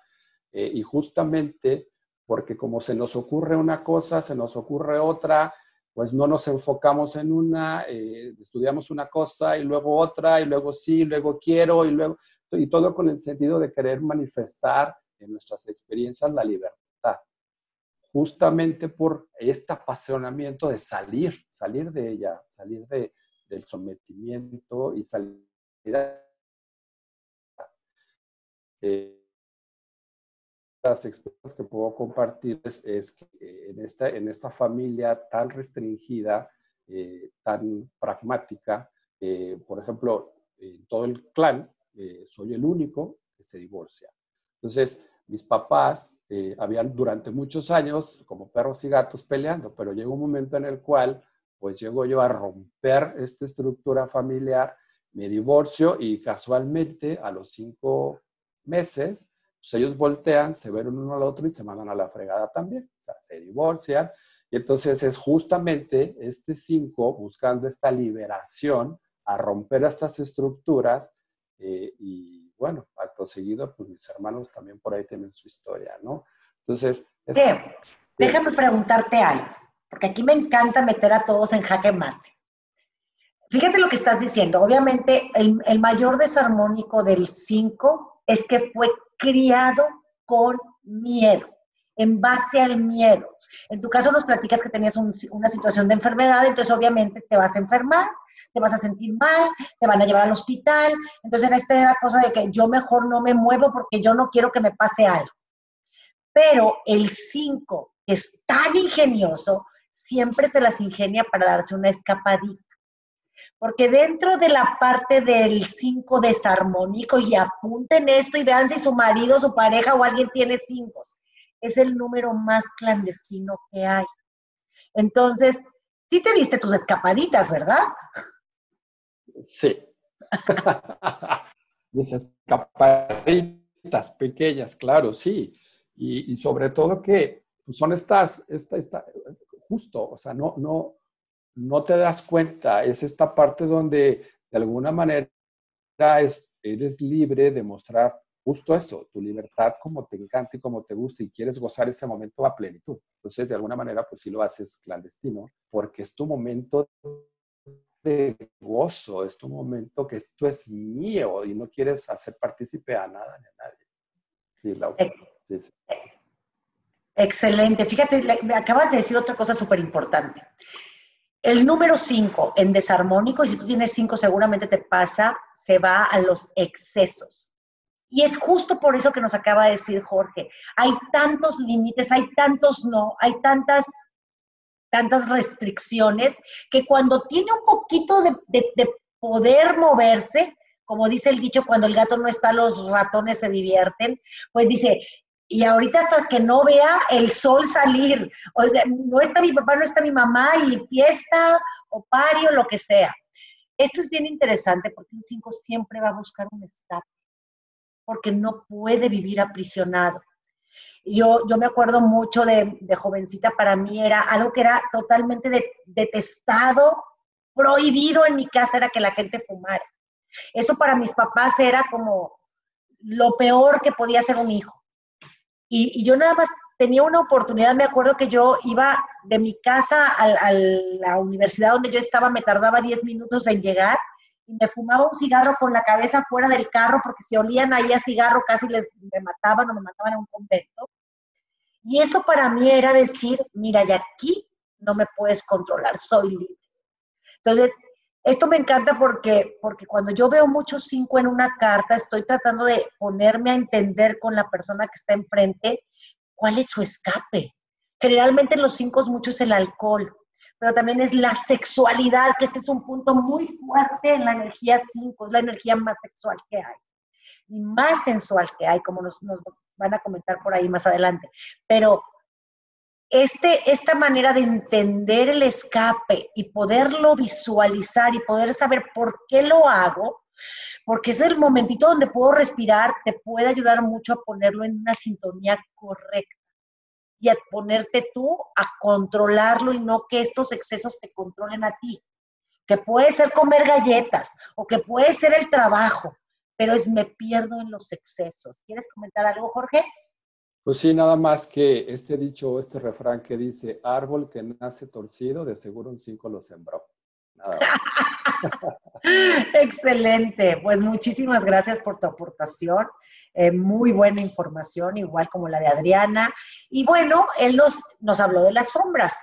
Eh, y justamente porque como se nos ocurre una cosa, se nos ocurre otra, pues no nos enfocamos en una, eh, estudiamos una cosa y luego otra, y luego sí, luego quiero, y luego, y todo con el sentido de querer manifestar en nuestras experiencias la libertad. Justamente por este apasionamiento de salir, salir de ella, salir de, del sometimiento y salir eh, las experiencias que puedo compartir es, que eh, en esta, en esta familia tan restringida, eh, tan pragmática, eh, por ejemplo, en todo el clan, eh, soy el único que se divorcia. Entonces, mis papás eh, habían durante muchos años como perros y gatos peleando, pero llegó un momento en el cual pues llego yo a romper esta estructura familiar, me divorcio y casualmente a los cinco meses, pues ellos voltean, se ven uno al otro y se mandan a la fregada también, o sea, se divorcian. Y entonces es justamente este cinco buscando esta liberación a romper estas estructuras eh, y bueno, acto seguido, pues mis hermanos también por ahí tienen su historia, ¿no? Entonces... déjame preguntarte algo, porque aquí me encanta meter a todos en jaque mate. Fíjate lo que estás diciendo. Obviamente, el, el mayor desarmónico del 5 es que fue criado con miedo, en base al miedo. En tu caso nos platicas que tenías una situación de enfermedad, entonces obviamente te vas a enfermar, te vas a sentir mal, te van a llevar al hospital. Entonces esta era la cosa de que yo mejor no me muevo porque yo no quiero que me pase algo. Pero el 5, que es tan ingenioso, siempre se las ingenia para darse una escapadita. Porque dentro de la parte del 5 desarmónico, y apunten esto y vean si su marido, su pareja o alguien tiene 5, es el número más clandestino que hay. Entonces, sí te diste tus escapaditas, ¿verdad? Sí. Mis escapaditas pequeñas, claro, sí. Y, sobre todo que pues, son estas, esta, esta, justo, o sea, no, no, no te das cuenta, es esta parte donde de alguna manera es, eres libre de mostrar justo eso, tu libertad como te encanta y como te gusta y quieres gozar ese momento a plenitud. Entonces, de alguna manera, pues sí lo haces clandestino, porque es tu momento de gozo, es tu momento que esto es mío y no quieres hacer partícipe a nada ni a nadie. Sí. Sí, sí. Excelente. Fíjate, me acabas de decir otra cosa súper importante. El número 5 en desarmónico, y si tú tienes 5 seguramente te pasa, se va a los excesos. Y es justo por eso que nos acaba de decir Jorge. Hay tantos límites, hay tantos no, hay tantas, tantas restricciones que cuando tiene un poquito de, de poder moverse, como dice el dicho, cuando el gato no está, los ratones se divierten, pues dice, y ahorita hasta que no vea el sol salir, o sea, no está mi papá, no está mi mamá, y fiesta o pario, lo que sea. Esto es bien interesante porque un 5 siempre va a buscar un escape, porque no puede vivir aprisionado. Yo, yo me acuerdo mucho de, jovencita, para mí era algo que era totalmente detestado, prohibido en mi casa, era que la gente fumara. Eso para mis papás era como lo peor que podía hacer un hijo y, yo nada más tenía una oportunidad, me acuerdo que yo iba de mi casa a, la universidad donde yo estaba, me tardaba 10 minutos en llegar y me fumaba un cigarro con la cabeza fuera del carro porque si olían ahí a cigarro casi les me mataban o me mataban en un convento. Y eso para mí era decir, mira, y aquí no me puedes controlar, soy libre. Entonces, esto me encanta porque, porque cuando yo veo muchos cinco en una carta, estoy tratando de ponerme a entender con la persona que está enfrente cuál es su escape. Generalmente los cinco mucho es el alcohol, pero también es la sexualidad, que este es un punto muy fuerte en la energía cinco, es la energía más sexual que hay y más sensual que hay, como nos, nos van a comentar por ahí más adelante. Pero este, esta manera de entender el escape y poderlo visualizar y poder saber por qué lo hago, porque es el momentito donde puedo respirar, te puede ayudar mucho a ponerlo en una sintonía correcta y a ponerte tú a controlarlo y no que estos excesos te controlen a ti. Que puede ser comer galletas o que puede ser el trabajo, pero es me pierdo en los excesos. ¿Quieres comentar algo, Jorge? Pues sí, nada más que este dicho, este refrán que dice, árbol que nace torcido, de seguro un cinco lo sembró. Excelente, pues muchísimas gracias por tu aportación. Eh, muy buena información, igual como la de Adriana. Y bueno, él nos, nos habló de las sombras,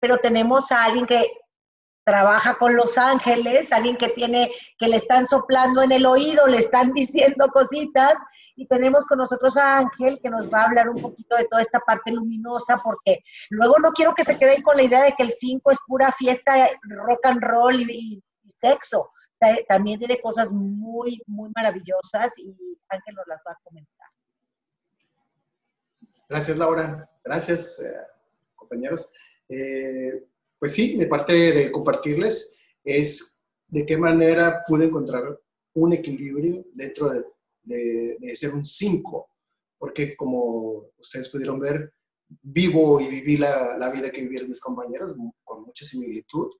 pero tenemos a alguien que trabaja con los ángeles, alguien que tiene, que le están soplando en el oído, le están diciendo cositas y tenemos con nosotros a Ángel que nos va a hablar un poquito de toda esta parte luminosa porque luego no quiero que se queden con la idea de que el 5 es pura fiesta, rock and roll y, sexo. también tiene cosas muy, muy maravillosas y Ángel nos las va a comentar. Gracias, Laura. Gracias, eh, compañeros. Eh, pues sí, mi parte de compartirles es de qué manera pude encontrar un equilibrio dentro de, de ser un 5, porque como ustedes pudieron ver, vivo y viví la, la, vida que vivieron mis compañeros con mucha similitud.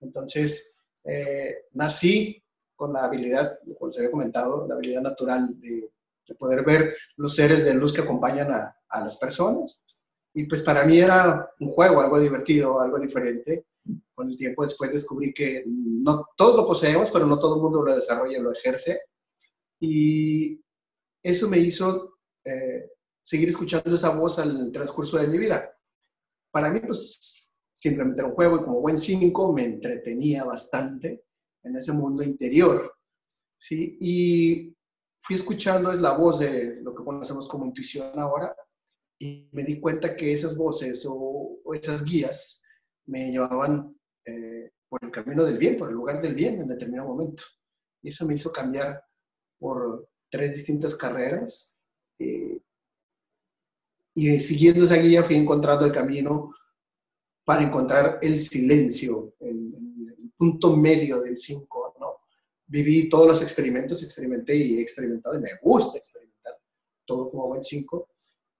Entonces, eh, nací con la habilidad, como se había comentado, la habilidad natural de, de, poder ver los seres de luz que acompañan a, a, las personas. Y pues para mí era un juego, algo divertido, algo diferente. Con el tiempo después descubrí que no todos lo poseemos, pero no todo el mundo lo desarrolla, lo ejerce. Y eso me hizo eh, seguir escuchando esa voz al transcurso de mi vida. Para mí, pues, simplemente era un juego y como buen 5 me entretenía bastante en ese mundo interior. ¿sí? Y fui escuchando es la voz de lo que conocemos como intuición ahora y me di cuenta que esas voces o, esas guías me llevaban eh, por el camino del bien, por el lugar del bien en determinado momento. Y eso me hizo cambiar por tres distintas carreras. Eh, y siguiendo esa guía fui encontrando el camino para encontrar el silencio, el, punto medio del 5, ¿no? Viví todos los experimentos, experimenté y he experimentado y me gusta experimentar todo como buen 5.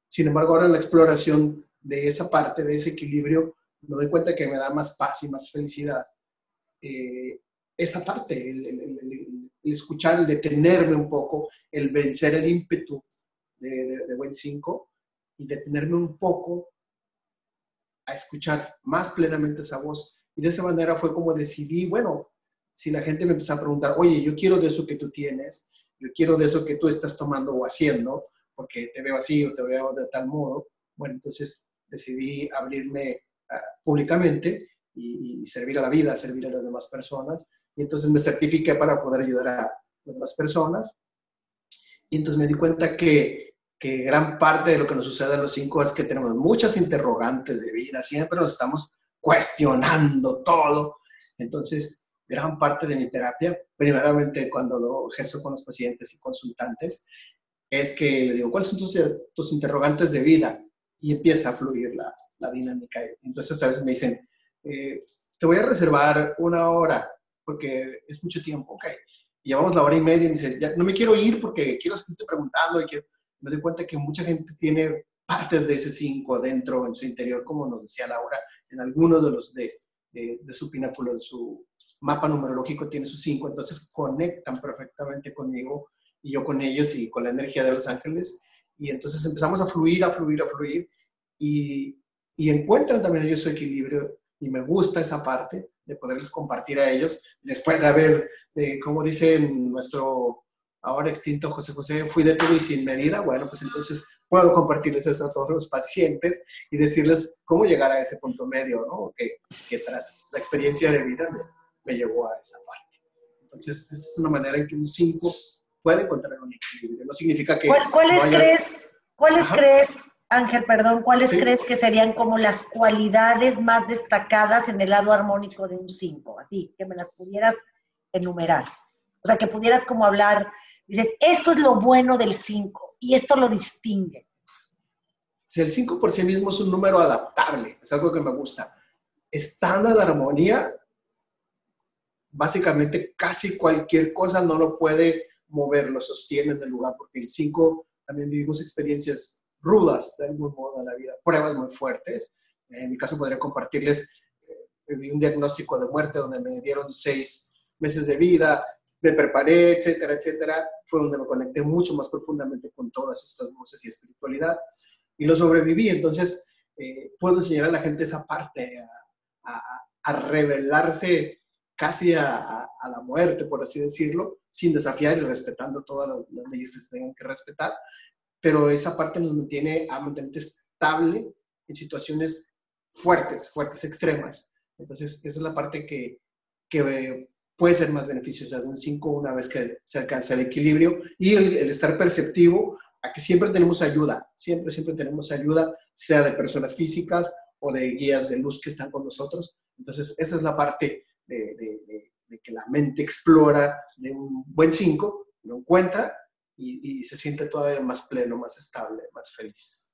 Sin embargo, ahora en la exploración de esa parte, de ese equilibrio, me doy cuenta que me da más paz y más felicidad. Eh, esa parte, el, el, escuchar, el detenerme un poco, el vencer el ímpetu de, de, de buen 5 y detenerme un poco a escuchar más plenamente esa voz. Y de esa manera fue como decidí, bueno, si la gente me empezó a preguntar, oye, yo quiero de eso que tú tienes, yo quiero de eso que tú estás tomando o haciendo, porque te veo así o te veo de tal modo, bueno, entonces decidí abrirme uh, públicamente y, y, servir a la vida, servir a las demás personas. Y entonces me certifiqué para poder ayudar a las demás personas. Y entonces me di cuenta que que gran parte de lo que nos sucede a los cinco es que tenemos muchas interrogantes de vida, siempre nos estamos cuestionando todo. Entonces, gran parte de mi terapia, primeramente cuando lo ejerzo con los pacientes y consultantes, es que le digo, ¿cuáles son tus, tus interrogantes de vida? Y empieza a fluir la, la dinámica. Entonces, a veces me dicen, eh, te voy a reservar una hora, porque es mucho tiempo, ok. Y llevamos la hora y media y me dice, ya, no me quiero ir porque quiero seguirte preguntando y quiero me doy cuenta que mucha gente tiene partes de ese 5 adentro en su interior, como nos decía Laura, en algunos de los de, su pináculo, de su mapa numerológico tiene su 5, entonces conectan perfectamente conmigo y yo con ellos y con la energía de los ángeles. Y entonces empezamos a fluir, a fluir, a fluir y, y encuentran también ellos su equilibrio y me gusta esa parte de poderles compartir a ellos después de haber, de, como dice nuestro ahora extinto José José, fui de todo y sin medida, bueno, pues entonces puedo compartirles eso a todos los pacientes y decirles cómo llegar a ese punto medio, ¿no? Que, que tras la experiencia de vida me, me, llevó a esa parte. Entonces, esa es una manera en que un 5 puede encontrar un equilibrio. No significa que... ¿Cuáles no haya... crees, ¿cuáles crees, Ángel, perdón, cuáles ¿Sí? crees que serían como las cualidades más destacadas en el lado armónico de un 5? Así, que me las pudieras enumerar. O sea, que pudieras como hablar Dices, esto es lo bueno del 5 y esto lo distingue. Si el 5 por sí mismo es un número adaptable, es algo que me gusta. Estando en armonía, básicamente casi cualquier cosa no lo puede mover, lo sostiene en el lugar, porque el 5 también vivimos experiencias rudas de algún modo en la vida, pruebas muy fuertes. En mi caso podría compartirles eh, un diagnóstico de muerte donde me dieron seis meses de vida, me preparé, etcétera, etcétera, fue donde me conecté mucho más profundamente con todas estas voces y espiritualidad y lo sobreviví. Entonces, eh, puedo enseñar a la gente esa parte, a, a, a revelarse casi a, a, la muerte, por así decirlo, sin desafiar y respetando todas las, leyes que se tengan que respetar, pero esa parte nos mantiene mente estable en situaciones fuertes, fuertes, extremas. Entonces, esa es la parte que, que puede ser más beneficiosa de un 5 una vez que se alcanza el equilibrio y el, estar perceptivo a que siempre tenemos ayuda, siempre, siempre tenemos ayuda, sea de personas físicas o de guías de luz que están con nosotros. Entonces, esa es la parte de, de, que la mente explora de un buen 5, lo encuentra y, se siente todavía más pleno, más estable, más feliz.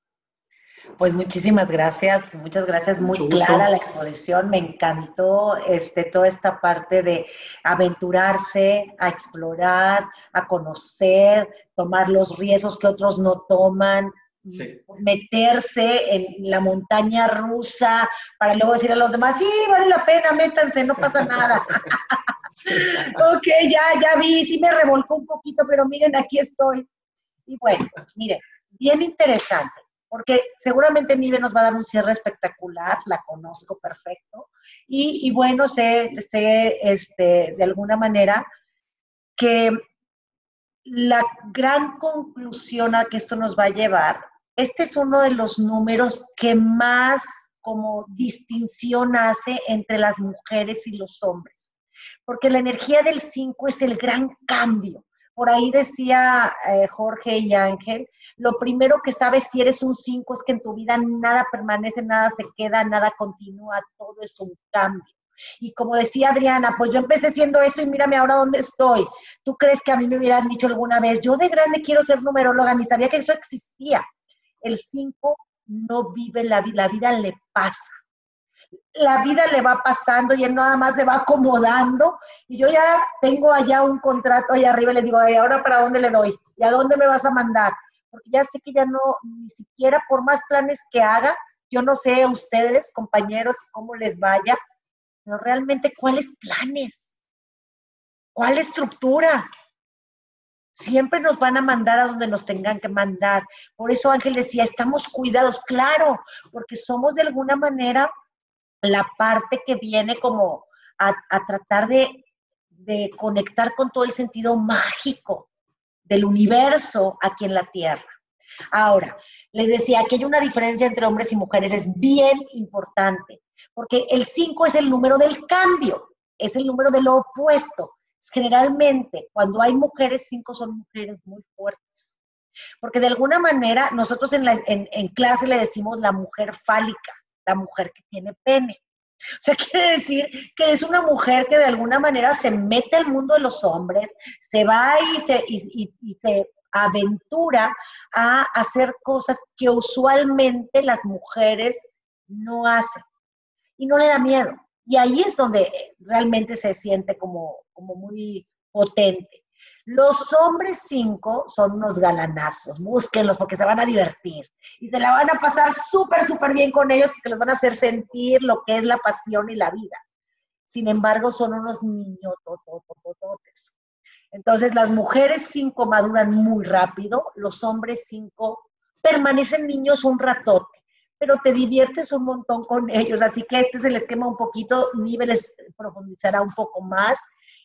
Pues muchísimas gracias, muchas gracias, muy clara la exposición, me encantó este, toda esta parte de aventurarse, a explorar, a conocer, tomar los riesgos que otros no toman, meterse en la montaña rusa para luego decir a los demás, sí, vale la pena, métanse, no pasa nada. ok, ya, ya vi, sí me revolcó un poquito, pero miren, aquí estoy. Y bueno, miren, bien interesante, porque seguramente Nive nos va a dar un cierre espectacular, la conozco perfecto, y, bueno, sé, sé este, de alguna manera que la gran conclusión a que esto nos va a llevar, este es uno de los números que más como distinción hace entre las mujeres y los hombres, porque la energía del 5 es el gran cambio. Por ahí decía eh, Jorge y Ángel, lo primero que sabes si eres un 5 es que en tu vida nada permanece, nada se queda, nada continúa, todo es un cambio. Y como decía Adriana, pues yo empecé siendo eso y mírame ahora dónde estoy. ¿Tú crees que a mí me hubieran dicho alguna vez, yo de grande quiero ser numeróloga, ni sabía que eso existía? El 5 no vive la vida, la vida le pasa. La vida le va pasando y él nada más se va acomodando. Y yo ya tengo allá un contrato allá arriba y le digo, ¿y ahora para dónde le doy? ¿Y a dónde me vas a mandar? Porque ya sé que ya no, ni siquiera por más planes que haga, yo no sé a ustedes, compañeros, cómo les vaya, pero realmente cuáles planes, cuál estructura. Siempre nos van a mandar a donde nos tengan que mandar. Por eso Ángel decía, estamos cuidados, claro, porque somos de alguna manera la parte que viene como a, tratar de, de conectar con todo el sentido mágico del universo aquí en la Tierra. Ahora, les decía que hay una diferencia entre hombres y mujeres, es bien importante porque el 5 es el número del cambio, es el número de lo opuesto. Generalmente, cuando hay mujeres, 5 son mujeres muy fuertes. Porque de alguna manera, nosotros en, en, clase le decimos la mujer fálica, la mujer que tiene pene. O sea, quiere decir que es una mujer que de alguna manera se mete al mundo de los hombres, se va y se, y, se aventura a hacer cosas que usualmente las mujeres no hacen y no le da miedo. Y ahí es donde realmente se siente como, como muy potente. Los hombres cinco son unos galanazos, búsquenlos porque se van a divertir y se la van a pasar súper, súper bien con ellos porque les van a hacer sentir lo que es la pasión y la vida. Sin embargo, son unos niños. Entonces, las mujeres cinco maduran muy rápido, los hombres cinco permanecen niños un ratote pero te diviertes un montón con ellos. Así que este es el esquema un poquito, Niveles profundizará un poco más.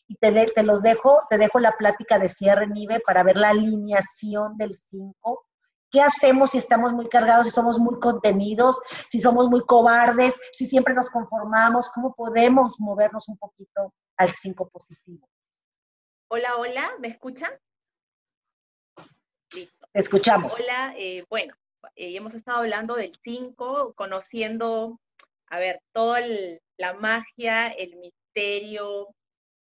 Y te, te los dejo, te dejo la plática de cierre, Nive, para ver la alineación del 5. ¿Qué hacemos si estamos muy cargados, si somos muy contenidos, si somos muy cobardes, si siempre nos conformamos? ¿Cómo podemos movernos un poquito al 5 positivo? Hola, hola, ¿me escuchan? Listo. Te escuchamos. Hola, eh, bueno, eh, hemos estado hablando del 5, conociendo, a ver, toda la magia, el misterio,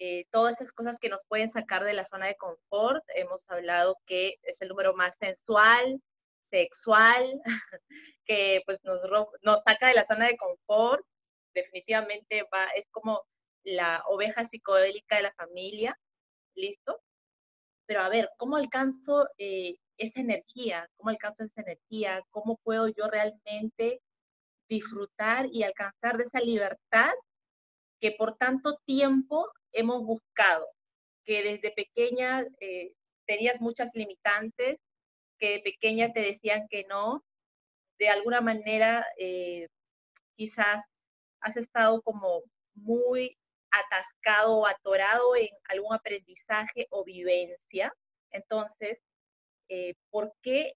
eh, todas esas cosas que nos pueden sacar de la zona de confort. Hemos hablado que es el número más sensual, sexual, que pues nos, nos saca de la zona de confort. Definitivamente va, es como la oveja psicodélica de la familia, ¿listo? Pero a ver, ¿cómo alcanzo eh, esa energía, cómo alcanzo esa energía, cómo puedo yo realmente disfrutar y alcanzar de esa libertad que por tanto tiempo hemos buscado, que desde pequeña eh, tenías muchas limitantes, que de pequeña te decían que no, de alguna manera eh, quizás has estado como muy atascado o atorado en algún aprendizaje o vivencia. Entonces, eh, por qué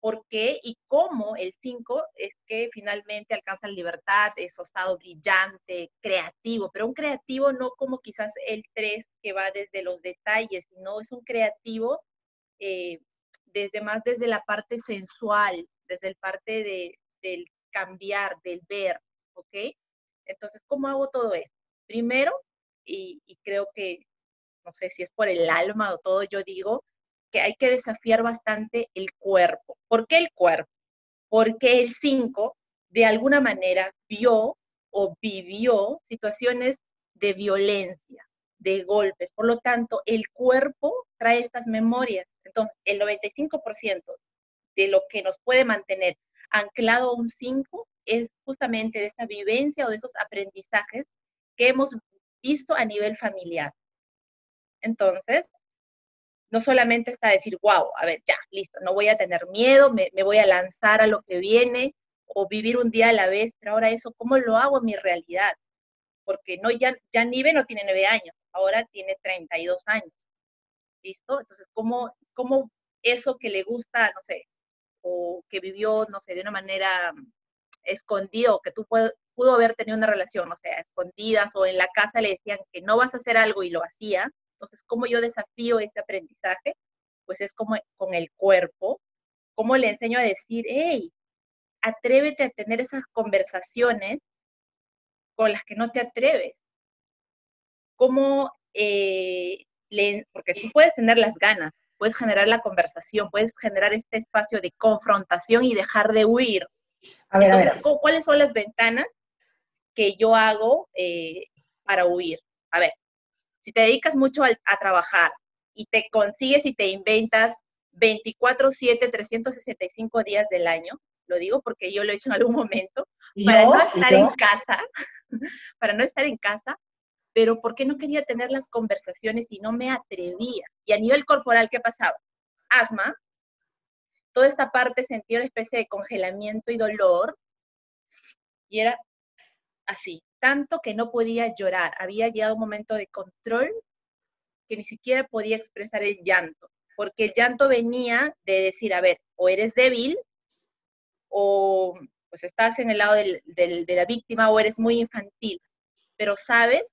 por qué y cómo el 5 es que finalmente alcanza la libertad, es osado, brillante, creativo, pero un creativo no como quizás el 3 que va desde los detalles, sino es un creativo eh, desde más desde la parte sensual, desde el parte de, del cambiar, del ver, ¿ok? Entonces, ¿cómo hago todo esto? Primero, y creo que, no sé si es por el alma o todo, yo digo que hay que desafiar bastante el cuerpo. ¿Por qué el cuerpo? Porque el 5 de alguna manera vio o vivió situaciones de violencia, de golpes. Por lo tanto, el cuerpo trae estas memorias. Entonces, el 95% de lo que nos puede mantener anclado un 5 es justamente de esa vivencia o de esos aprendizajes que hemos visto a nivel familiar. Entonces, no solamente está decir, wow, a ver, ya, listo, no voy a tener miedo, me, voy a lanzar a lo que viene o vivir un día a la vez, pero ahora eso, ¿cómo lo hago en mi realidad? Porque no, ya, ya Nive no tiene nueve años, ahora tiene 32 años. ¿Listo? Entonces, ¿cómo, ¿cómo eso que le gusta, no sé, o que vivió, no sé, de una manera escondido, que tú pudo haber tenido una relación, no sé, escondidas o en la casa le decían que no vas a hacer algo y lo hacía. Entonces, ¿cómo yo desafío ese aprendizaje? Pues es como con el cuerpo, cómo le enseño a decir, hey, atrévete a tener esas conversaciones con las que no te atreves. ¿Cómo eh, le, porque tú puedes tener las ganas, puedes generar la conversación, puedes generar este espacio de confrontación y dejar de huir. A ver, Entonces, a ver. ¿cuáles son las ventanas que yo hago eh, para huir? A ver, si te dedicas mucho a, a trabajar y te consigues y te inventas 24, 7, 365 días del año, lo digo porque yo lo he hecho en algún momento, para no estar en casa, para no estar en casa, pero ¿por qué no quería tener las conversaciones y no me atrevía? Y a nivel corporal, ¿qué pasaba? Asma, toda esta parte sentía una especie de congelamiento y dolor, y era así, tanto que no podía llorar. Había llegado un momento de control que ni siquiera podía expresar el llanto, porque el llanto venía de decir, a ver, o eres débil o pues estás en el lado del, de la víctima o eres muy infantil, pero sabes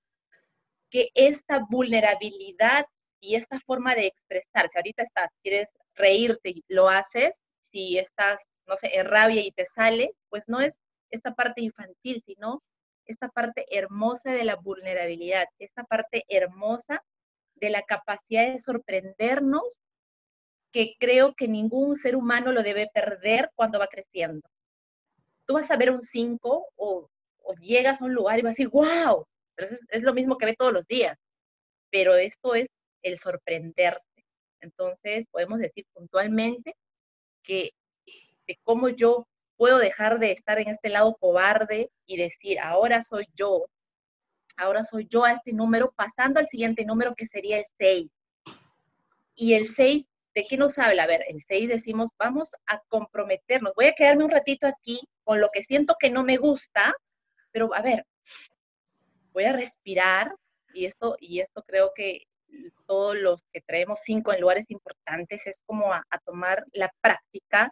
que esta vulnerabilidad y esta forma de expresarse, ahorita estás, quieres reírte y lo haces, si estás, no sé, en rabia y te sale, pues no es esta parte infantil, sino esta parte hermosa de la vulnerabilidad, esta parte hermosa de la capacidad de sorprendernos que creo que ningún ser humano lo debe perder cuando va creciendo. Tú vas a ver un 5 o, llegas a un lugar y vas a decir, wow, pero es, es lo mismo que ve todos los días. Pero esto es el sorprenderse. Entonces, podemos decir puntualmente que de cómo yo puedo dejar de estar en este lado cobarde y decir, ahora soy yo, ahora soy yo a este número, pasando al siguiente número que sería el 6. Y el 6 ¿De qué nos habla? A ver, el 6 decimos, vamos a comprometernos. Voy a quedarme un ratito aquí con lo que siento que no me gusta, pero a ver, voy a respirar y esto, y esto creo que todos los que traemos cinco en lugares importantes es como a, a tomar la práctica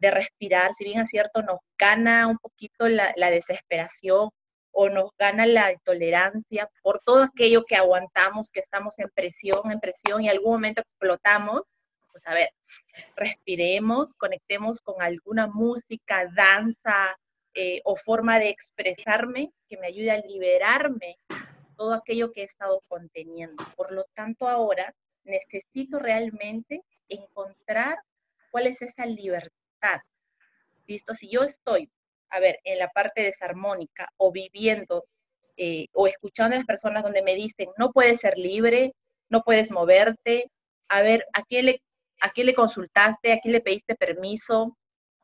de respirar. Si bien es cierto, nos gana un poquito la, desesperación o nos gana la intolerancia por todo aquello que aguantamos, que estamos en presión, en presión y algún momento explotamos pues a ver, respiremos, conectemos con alguna música, danza eh, o forma de expresarme que me ayude a liberarme todo aquello que he estado conteniendo. Por lo tanto, ahora necesito realmente encontrar cuál es esa libertad. ¿Listo? Si yo estoy, a ver, en la parte desarmónica o viviendo eh, o escuchando a las personas donde me dicen, no puedes ser libre, no puedes moverte, a ver, ¿a quién le a quién le consultaste, a quién le pediste permiso,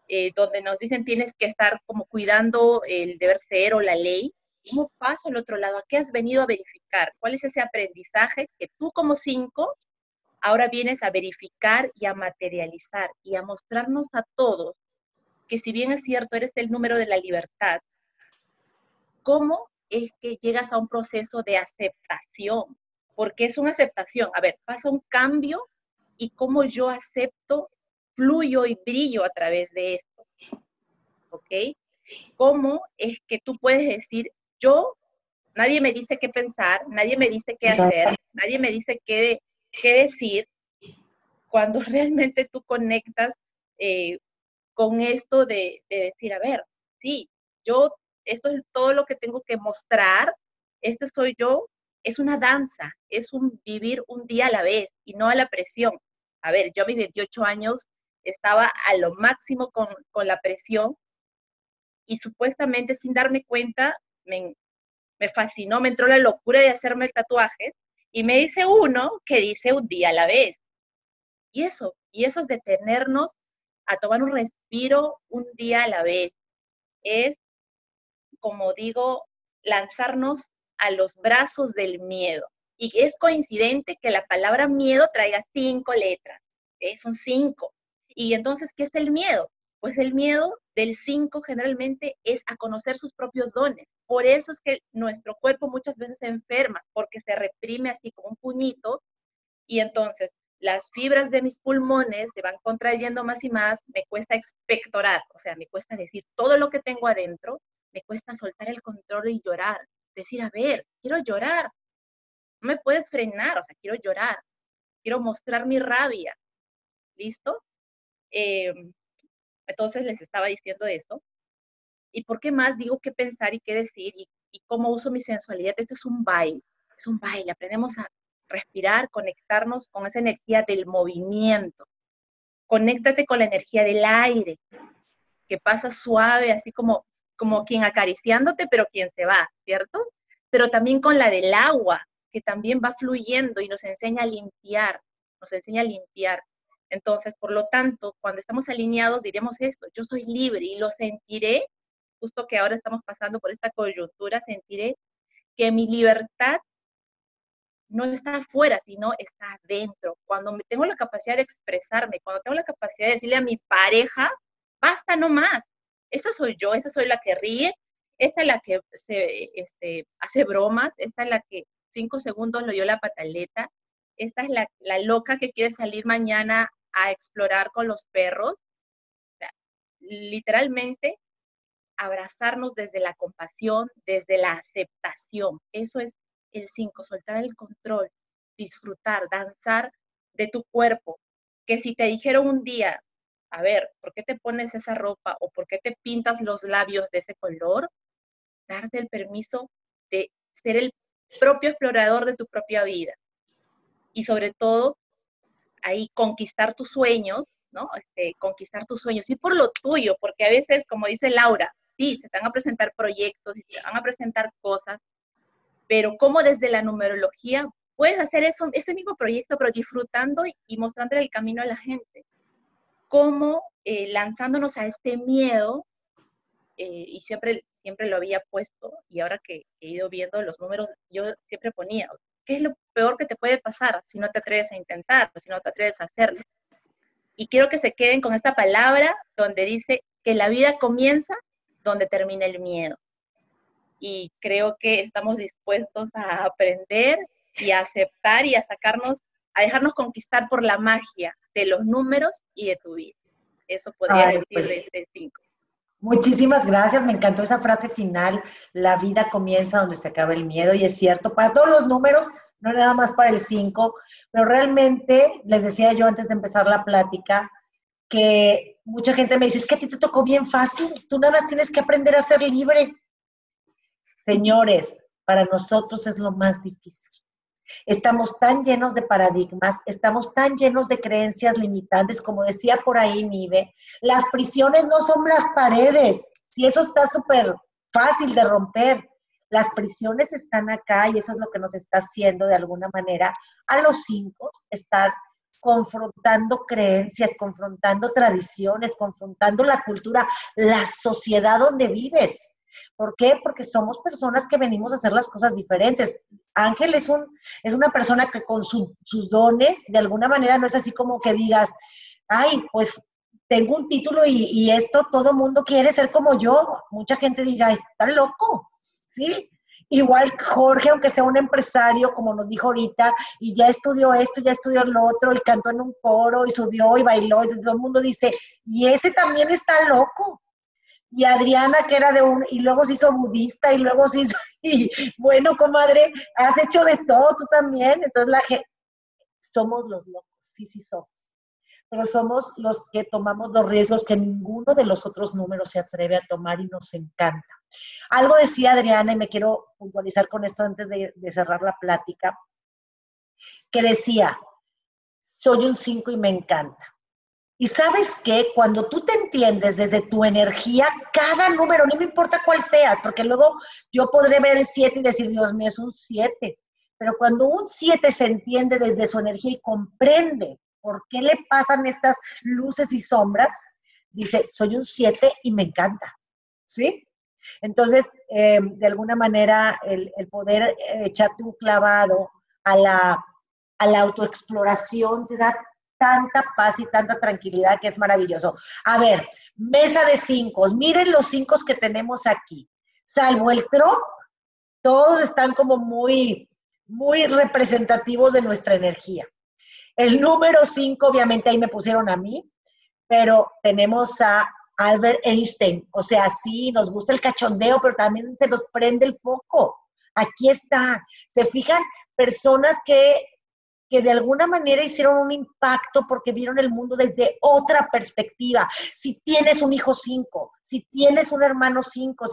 eh, donde nos dicen tienes que estar como cuidando el deber ser o la ley. ¿Cómo paso al otro lado? ¿A qué has venido a verificar? ¿Cuál es ese aprendizaje que tú como cinco ahora vienes a verificar y a materializar y a mostrarnos a todos que si bien es cierto, eres el número de la libertad, ¿cómo es que llegas a un proceso de aceptación? Porque es una aceptación. A ver, pasa un cambio y cómo yo acepto, fluyo y brillo a través de esto. ¿Ok? ¿Cómo es que tú puedes decir, yo, nadie me dice qué pensar, nadie me dice qué hacer, nadie me dice qué, qué decir, cuando realmente tú conectas eh, con esto de, de decir, a ver, sí, yo, esto es todo lo que tengo que mostrar, este soy yo, es una danza, es un vivir un día a la vez y no a la presión. A ver, yo a mis 28 años estaba a lo máximo con, con la presión y supuestamente sin darme cuenta me, me fascinó, me entró la locura de hacerme el tatuaje y me dice uno que dice un día a la vez. Y eso, y eso es detenernos a tomar un respiro un día a la vez. Es, como digo, lanzarnos a los brazos del miedo. Y es coincidente que la palabra miedo traiga cinco letras. ¿eh? Son cinco. Y entonces, ¿qué es el miedo? Pues el miedo del cinco generalmente es a conocer sus propios dones. Por eso es que nuestro cuerpo muchas veces se enferma, porque se reprime así como un puñito. Y entonces las fibras de mis pulmones se van contrayendo más y más, me cuesta expectorar, o sea, me cuesta decir todo lo que tengo adentro, me cuesta soltar el control y llorar, decir, a ver, quiero llorar, no me puedes frenar, o sea, quiero llorar, quiero mostrar mi rabia, ¿listo? Em, entonces les estaba diciendo esto. ¿Y por qué más digo qué pensar y qué decir y, y cómo uso mi sensualidad? Esto es un baile, es un baile. Aprendemos a respirar, conectarnos con esa energía del movimiento. Conéctate con la energía del aire, que pasa suave, así como, como quien acariciándote, pero quien se va, ¿cierto? Pero también con la del agua, que también va fluyendo y nos enseña a limpiar, nos enseña a limpiar. Entonces, por lo tanto, cuando estamos alineados, diremos esto, yo soy libre y lo sentiré, justo que ahora estamos pasando por esta coyuntura, sentiré que mi libertad no está afuera, sino está adentro. Cuando tengo la capacidad de expresarme, cuando tengo la capacidad de decirle a mi pareja, basta no más. Esa soy yo, esa soy la que ríe, esta es la que se, este, hace bromas, esta es la que cinco segundos le dio la pataleta, esta es la, la loca que quiere salir mañana a explorar con los perros. literalmente, abrazarnos desde la compasión, desde la aceptación. Eso es el 5, soltar el control, disfrutar, danzar de tu cuerpo. Que si te dijeron un día, a ver, ¿por qué te pones esa ropa o por qué te pintas los labios de ese color? Darte el permiso de ser el propio explorador de tu propia vida. Y sobre todo, ahí conquistar tus sueños, ¿no? Este, conquistar tus sueños y por lo tuyo, porque a veces, como dice Laura, sí, se van a presentar proyectos y te van a presentar cosas, pero cómo desde la numerología puedes hacer eso, ese mismo proyecto, pero disfrutando y, mostrándole el camino a la gente. Cómo eh, lanzándonos a este miedo, eh, y siempre, siempre lo había puesto, y ahora que he ido viendo los números, yo siempre ponía, ¿qué es lo peor que te puede pasar si no te atreves a intentar, si no te atreves a hacerlo? Y quiero que se queden con esta palabra donde dice que la vida comienza donde termina el miedo y creo que estamos dispuestos a aprender y a aceptar y a sacarnos, a dejarnos conquistar por la magia de los números y de tu vida. Eso podría decir pues, de este cinco. Muchísimas gracias, me encantó esa frase final, la vida comienza donde se acaba el miedo y es cierto, para todos los números, no nada más para el 5, pero realmente, les decía yo antes de empezar la plática, que mucha gente me dice, es que a ti te tocó bien fácil, tú nada más tienes que aprender a ser libre. Señores, para nosotros es lo más difícil. Estamos tan llenos de paradigmas, estamos tan llenos de creencias limitantes, como decía por ahí Nive, las prisiones no son las paredes, si eso está súper fácil de romper. Las prisiones están acá y eso es lo que nos está haciendo de alguna manera a los cinco, estar confrontando creencias, confrontando tradiciones, confrontando la cultura, la sociedad donde vives. ¿Por qué? Porque somos personas que venimos a hacer las cosas diferentes. Ángel es, un, es una persona que con sus dones, de alguna manera, no es así como que digas, ay, pues tengo un título y, esto todo mundo quiere ser como yo. Mucha gente diga, está loco, ¿sí? Igual Jorge, aunque sea un empresario, como nos dijo ahorita, y ya estudió esto, ya estudió lo otro, y cantó en un coro, y subió y bailó, y todo el mundo dice, y ese también está loco y Adriana que era de un, y luego se hizo budista y luego se hizo, y bueno, comadre, has hecho de todo tú también, entonces la gente, somos los locos, sí, sí somos, pero somos los que tomamos los riesgos que ninguno de los otros números se atreve a tomar y nos encanta. Algo decía Adriana y me quiero puntualizar con esto antes de, cerrar la plática, que decía, soy un 5 y me encanta. Y sabes que cuando tú te entiendes desde tu energía, cada número, no me importa cuál seas, porque luego yo podré ver el 7 y decir, Dios mío, es un 7. Pero cuando un 7 se entiende desde su energía y comprende por qué le pasan estas luces y sombras, dice, soy un 7 y me encanta. ¿Sí? Entonces, eh, de alguna manera, el, poder echarte un clavado a la, autoexploración te da tanta paz y tanta tranquilidad que es maravilloso. A ver, mesa de cinco, miren los cinco que tenemos aquí. Salvo el Trump, todos están como muy, muy representativos de nuestra energía. El número cinco, obviamente ahí me pusieron a mí, pero tenemos a Albert Einstein. O sea, sí, nos gusta el cachondeo, pero también se nos prende el foco. Aquí está. ¿Se fijan? Personas que que de alguna manera hicieron un impacto porque vieron el mundo desde otra perspectiva. Si tienes un hijo cinco, si tienes un hermano cinco,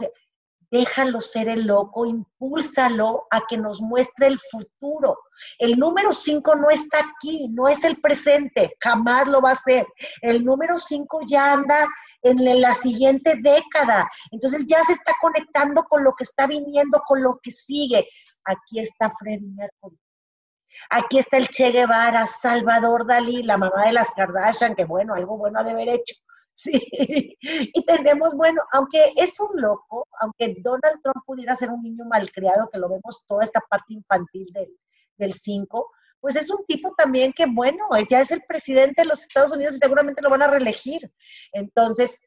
déjalo ser el loco, impúlsalo a que nos muestre el futuro. El número cinco no está aquí, no es el presente, jamás lo va a ser. El número cinco ya anda en la siguiente década. Entonces ya se está conectando con lo que está viniendo, con lo que sigue. Aquí está Freddy Mercury Aquí está el Che Guevara, Salvador Dalí, la mamá de las Kardashian, que bueno, algo bueno ha de haber hecho. Sí, y tenemos, bueno, aunque es un loco, aunque Donald Trump pudiera ser un niño malcriado, que lo vemos toda esta parte infantil del 5, pues es un tipo también que, bueno, ya es el presidente de los Estados Unidos y seguramente lo van a reelegir. Entonces,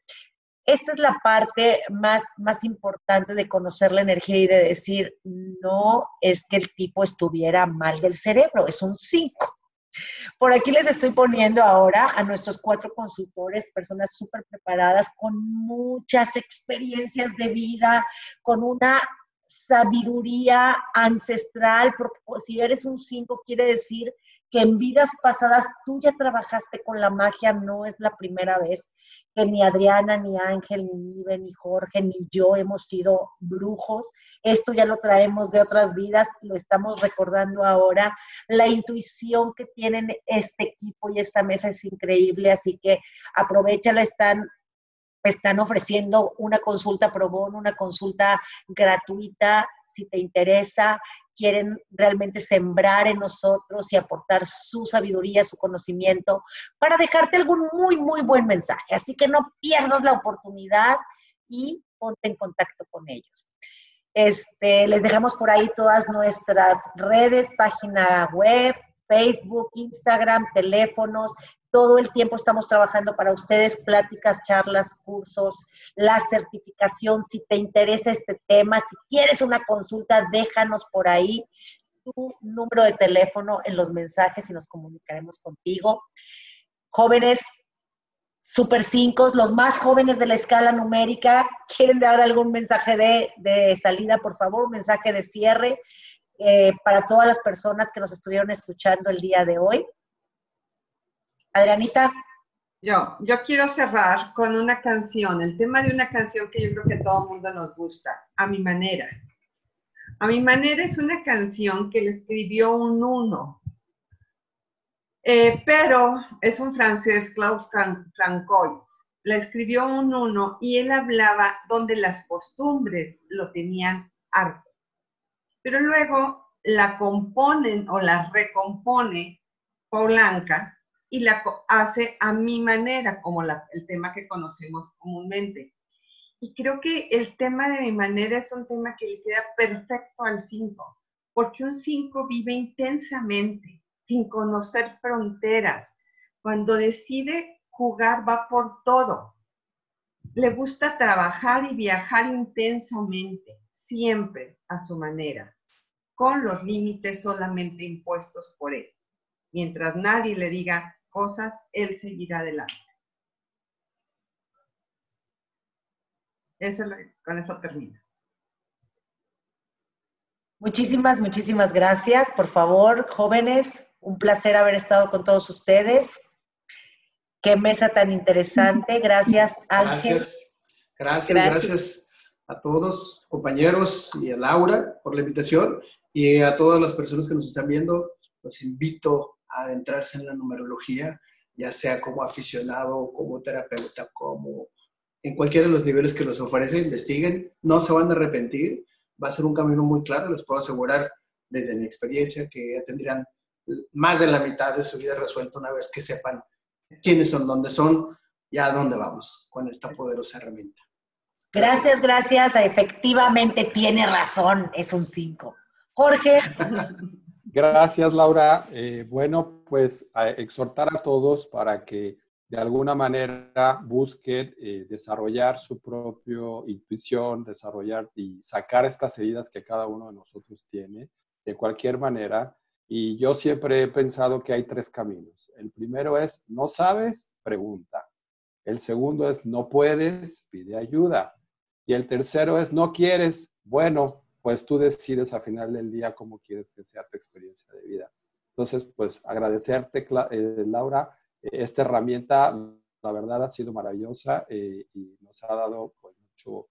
esta es la parte más, más importante de conocer la energía y de decir, no es que el tipo estuviera mal del cerebro, es un 5. Por aquí les estoy poniendo ahora a nuestros cuatro consultores, personas súper preparadas, con muchas experiencias de vida, con una sabiduría ancestral, porque si eres un 5 quiere decir que en vidas pasadas tú ya trabajaste con la magia, no es la primera vez que ni Adriana, ni Ángel, ni Nive, ni Jorge, ni yo hemos sido brujos. Esto ya lo traemos de otras vidas, lo estamos recordando ahora. La intuición que tienen este equipo y esta mesa es increíble, así que aprovechala, están están ofreciendo una consulta pro bono, una consulta gratuita, si te interesa, quieren realmente sembrar en nosotros y aportar su sabiduría, su conocimiento, para dejarte algún muy, muy buen mensaje. Así que no pierdas la oportunidad y ponte en contacto con ellos. Este, les dejamos por ahí todas nuestras redes, página web, Facebook, Instagram, teléfonos, todo el tiempo estamos trabajando para ustedes, pláticas, charlas, cursos, la certificación. Si te interesa este tema, si quieres una consulta, déjanos por ahí tu número de teléfono en los mensajes y nos comunicaremos contigo. Jóvenes, Super 5, los más jóvenes de la escala numérica, ¿quieren dar algún mensaje de, salida, por favor? Un mensaje de cierre eh, para todas las personas que nos estuvieron escuchando el día de hoy. Adrianita. Yo, yo quiero cerrar con una canción, el tema de una canción que yo creo que todo el mundo nos gusta, A mi manera. A mi manera es una canción que le escribió un uno, eh, pero es un francés, Claude Francois. La escribió un uno y él hablaba donde las costumbres lo tenían harto. Pero luego la componen o la recompone Polanca y la hace a mi manera, como el tema que conocemos comúnmente. Y creo que el tema de mi manera es un tema que le queda perfecto al 5, porque un 5 vive intensamente, sin conocer fronteras. Cuando decide jugar va por todo. Le gusta trabajar y viajar intensamente, siempre a su manera, con los límites solamente impuestos por él. Mientras nadie le diga, cosas, Él seguirá adelante. Eso, con eso termina. Muchísimas, muchísimas gracias. Por favor, jóvenes, un placer haber estado con todos ustedes. Qué mesa tan interesante. Gracias, Ángel. Gracias, gracias, gracias, a todos, compañeros y a Laura por la invitación y a todas las personas que nos están viendo, los invito a adentrarse en la numerología, ya sea como aficionado, como terapeuta, como en cualquiera de los niveles que los ofrece, investiguen, no se van a arrepentir, va a ser un camino muy claro, les puedo asegurar desde mi experiencia que ya tendrían más de la mitad de su vida resuelta una vez que sepan quiénes son, dónde son y a dónde vamos con esta poderosa herramienta. Gracias, gracias. Efectivamente tiene razón, es un 5. Jorge. Gracias, Laura. Eh, bueno, pues exhortar a todos para que de alguna manera busquen eh, desarrollar su propia intuición, desarrollar y sacar estas heridas que cada uno de nosotros tiene de cualquier manera. Y yo siempre he pensado que hay tres caminos. El primero es, no sabes, pregunta. El segundo es, no puedes, pide ayuda. Y el tercero es, no quieres, bueno, pues tú decides a final del día cómo quieres que sea tu experiencia de vida. Entonces, pues agradecerte, eh, Laura, esta herramienta, la verdad, ha sido maravillosa eh, y nos ha dado pues, mucho,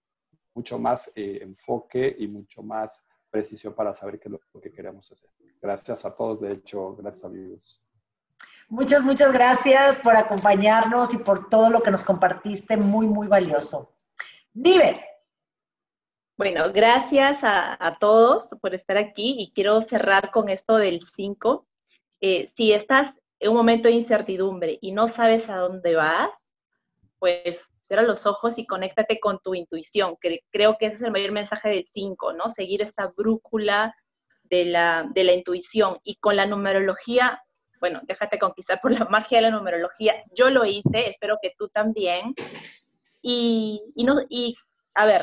mucho más eh, enfoque y mucho más precisión para saber qué es lo que queremos hacer. Gracias a todos, de hecho, gracias amigos. Muchas, muchas gracias por acompañarnos y por todo lo que nos compartiste, muy, muy valioso. Vive. Bueno, gracias a, todos por estar aquí y quiero cerrar con esto del 5. Eh, si estás en un momento de incertidumbre y no sabes a dónde vas, pues cierra los ojos y conéctate con tu intuición, que creo que ese es el mayor mensaje del 5, ¿no? Seguir esta brújula de la, de la intuición. Y con la numerología, bueno, déjate conquistar por la magia de la numerología. Yo lo hice, espero que tú también. Y, no, y a ver,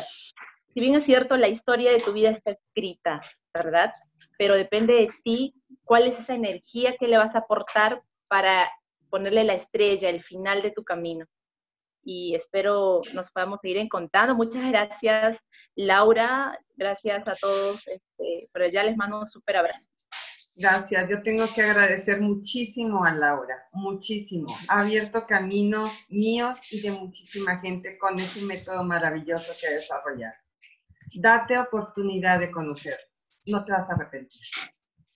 si bien es cierto, la historia de tu vida está escrita, ¿verdad? Pero depende de ti cuál es esa energía que le vas a aportar para ponerle la estrella, el final de tu camino. Y espero nos podamos seguir encontrando. Muchas gracias, Laura. Gracias a todos. Este, pero ya les mando un súper abrazo. Gracias. Yo tengo que agradecer muchísimo a Laura, muchísimo. Ha abierto caminos míos y de muchísima gente con ese método maravilloso que ha. Date oportunidad de conocerlos. No te vas a arrepentir.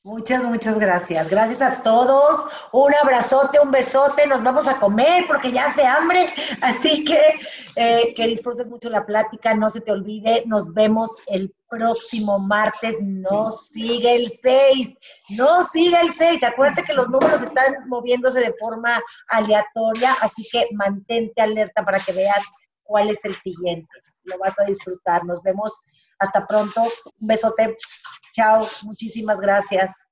Muchas, muchas gracias. Gracias a todos. Un abrazote, un besote. Nos vamos a comer porque ya hace hambre. Así que eh, que disfrutes mucho la plática. No se te olvide. Nos vemos el próximo martes. No sigue el 6. No sigue el 6. Acuérdate que los números están moviéndose de forma aleatoria. Así que mantente alerta para que veas cuál es el siguiente. Lo vas a disfrutar. Nos vemos hasta pronto. Un besote. Chao. Muchísimas gracias.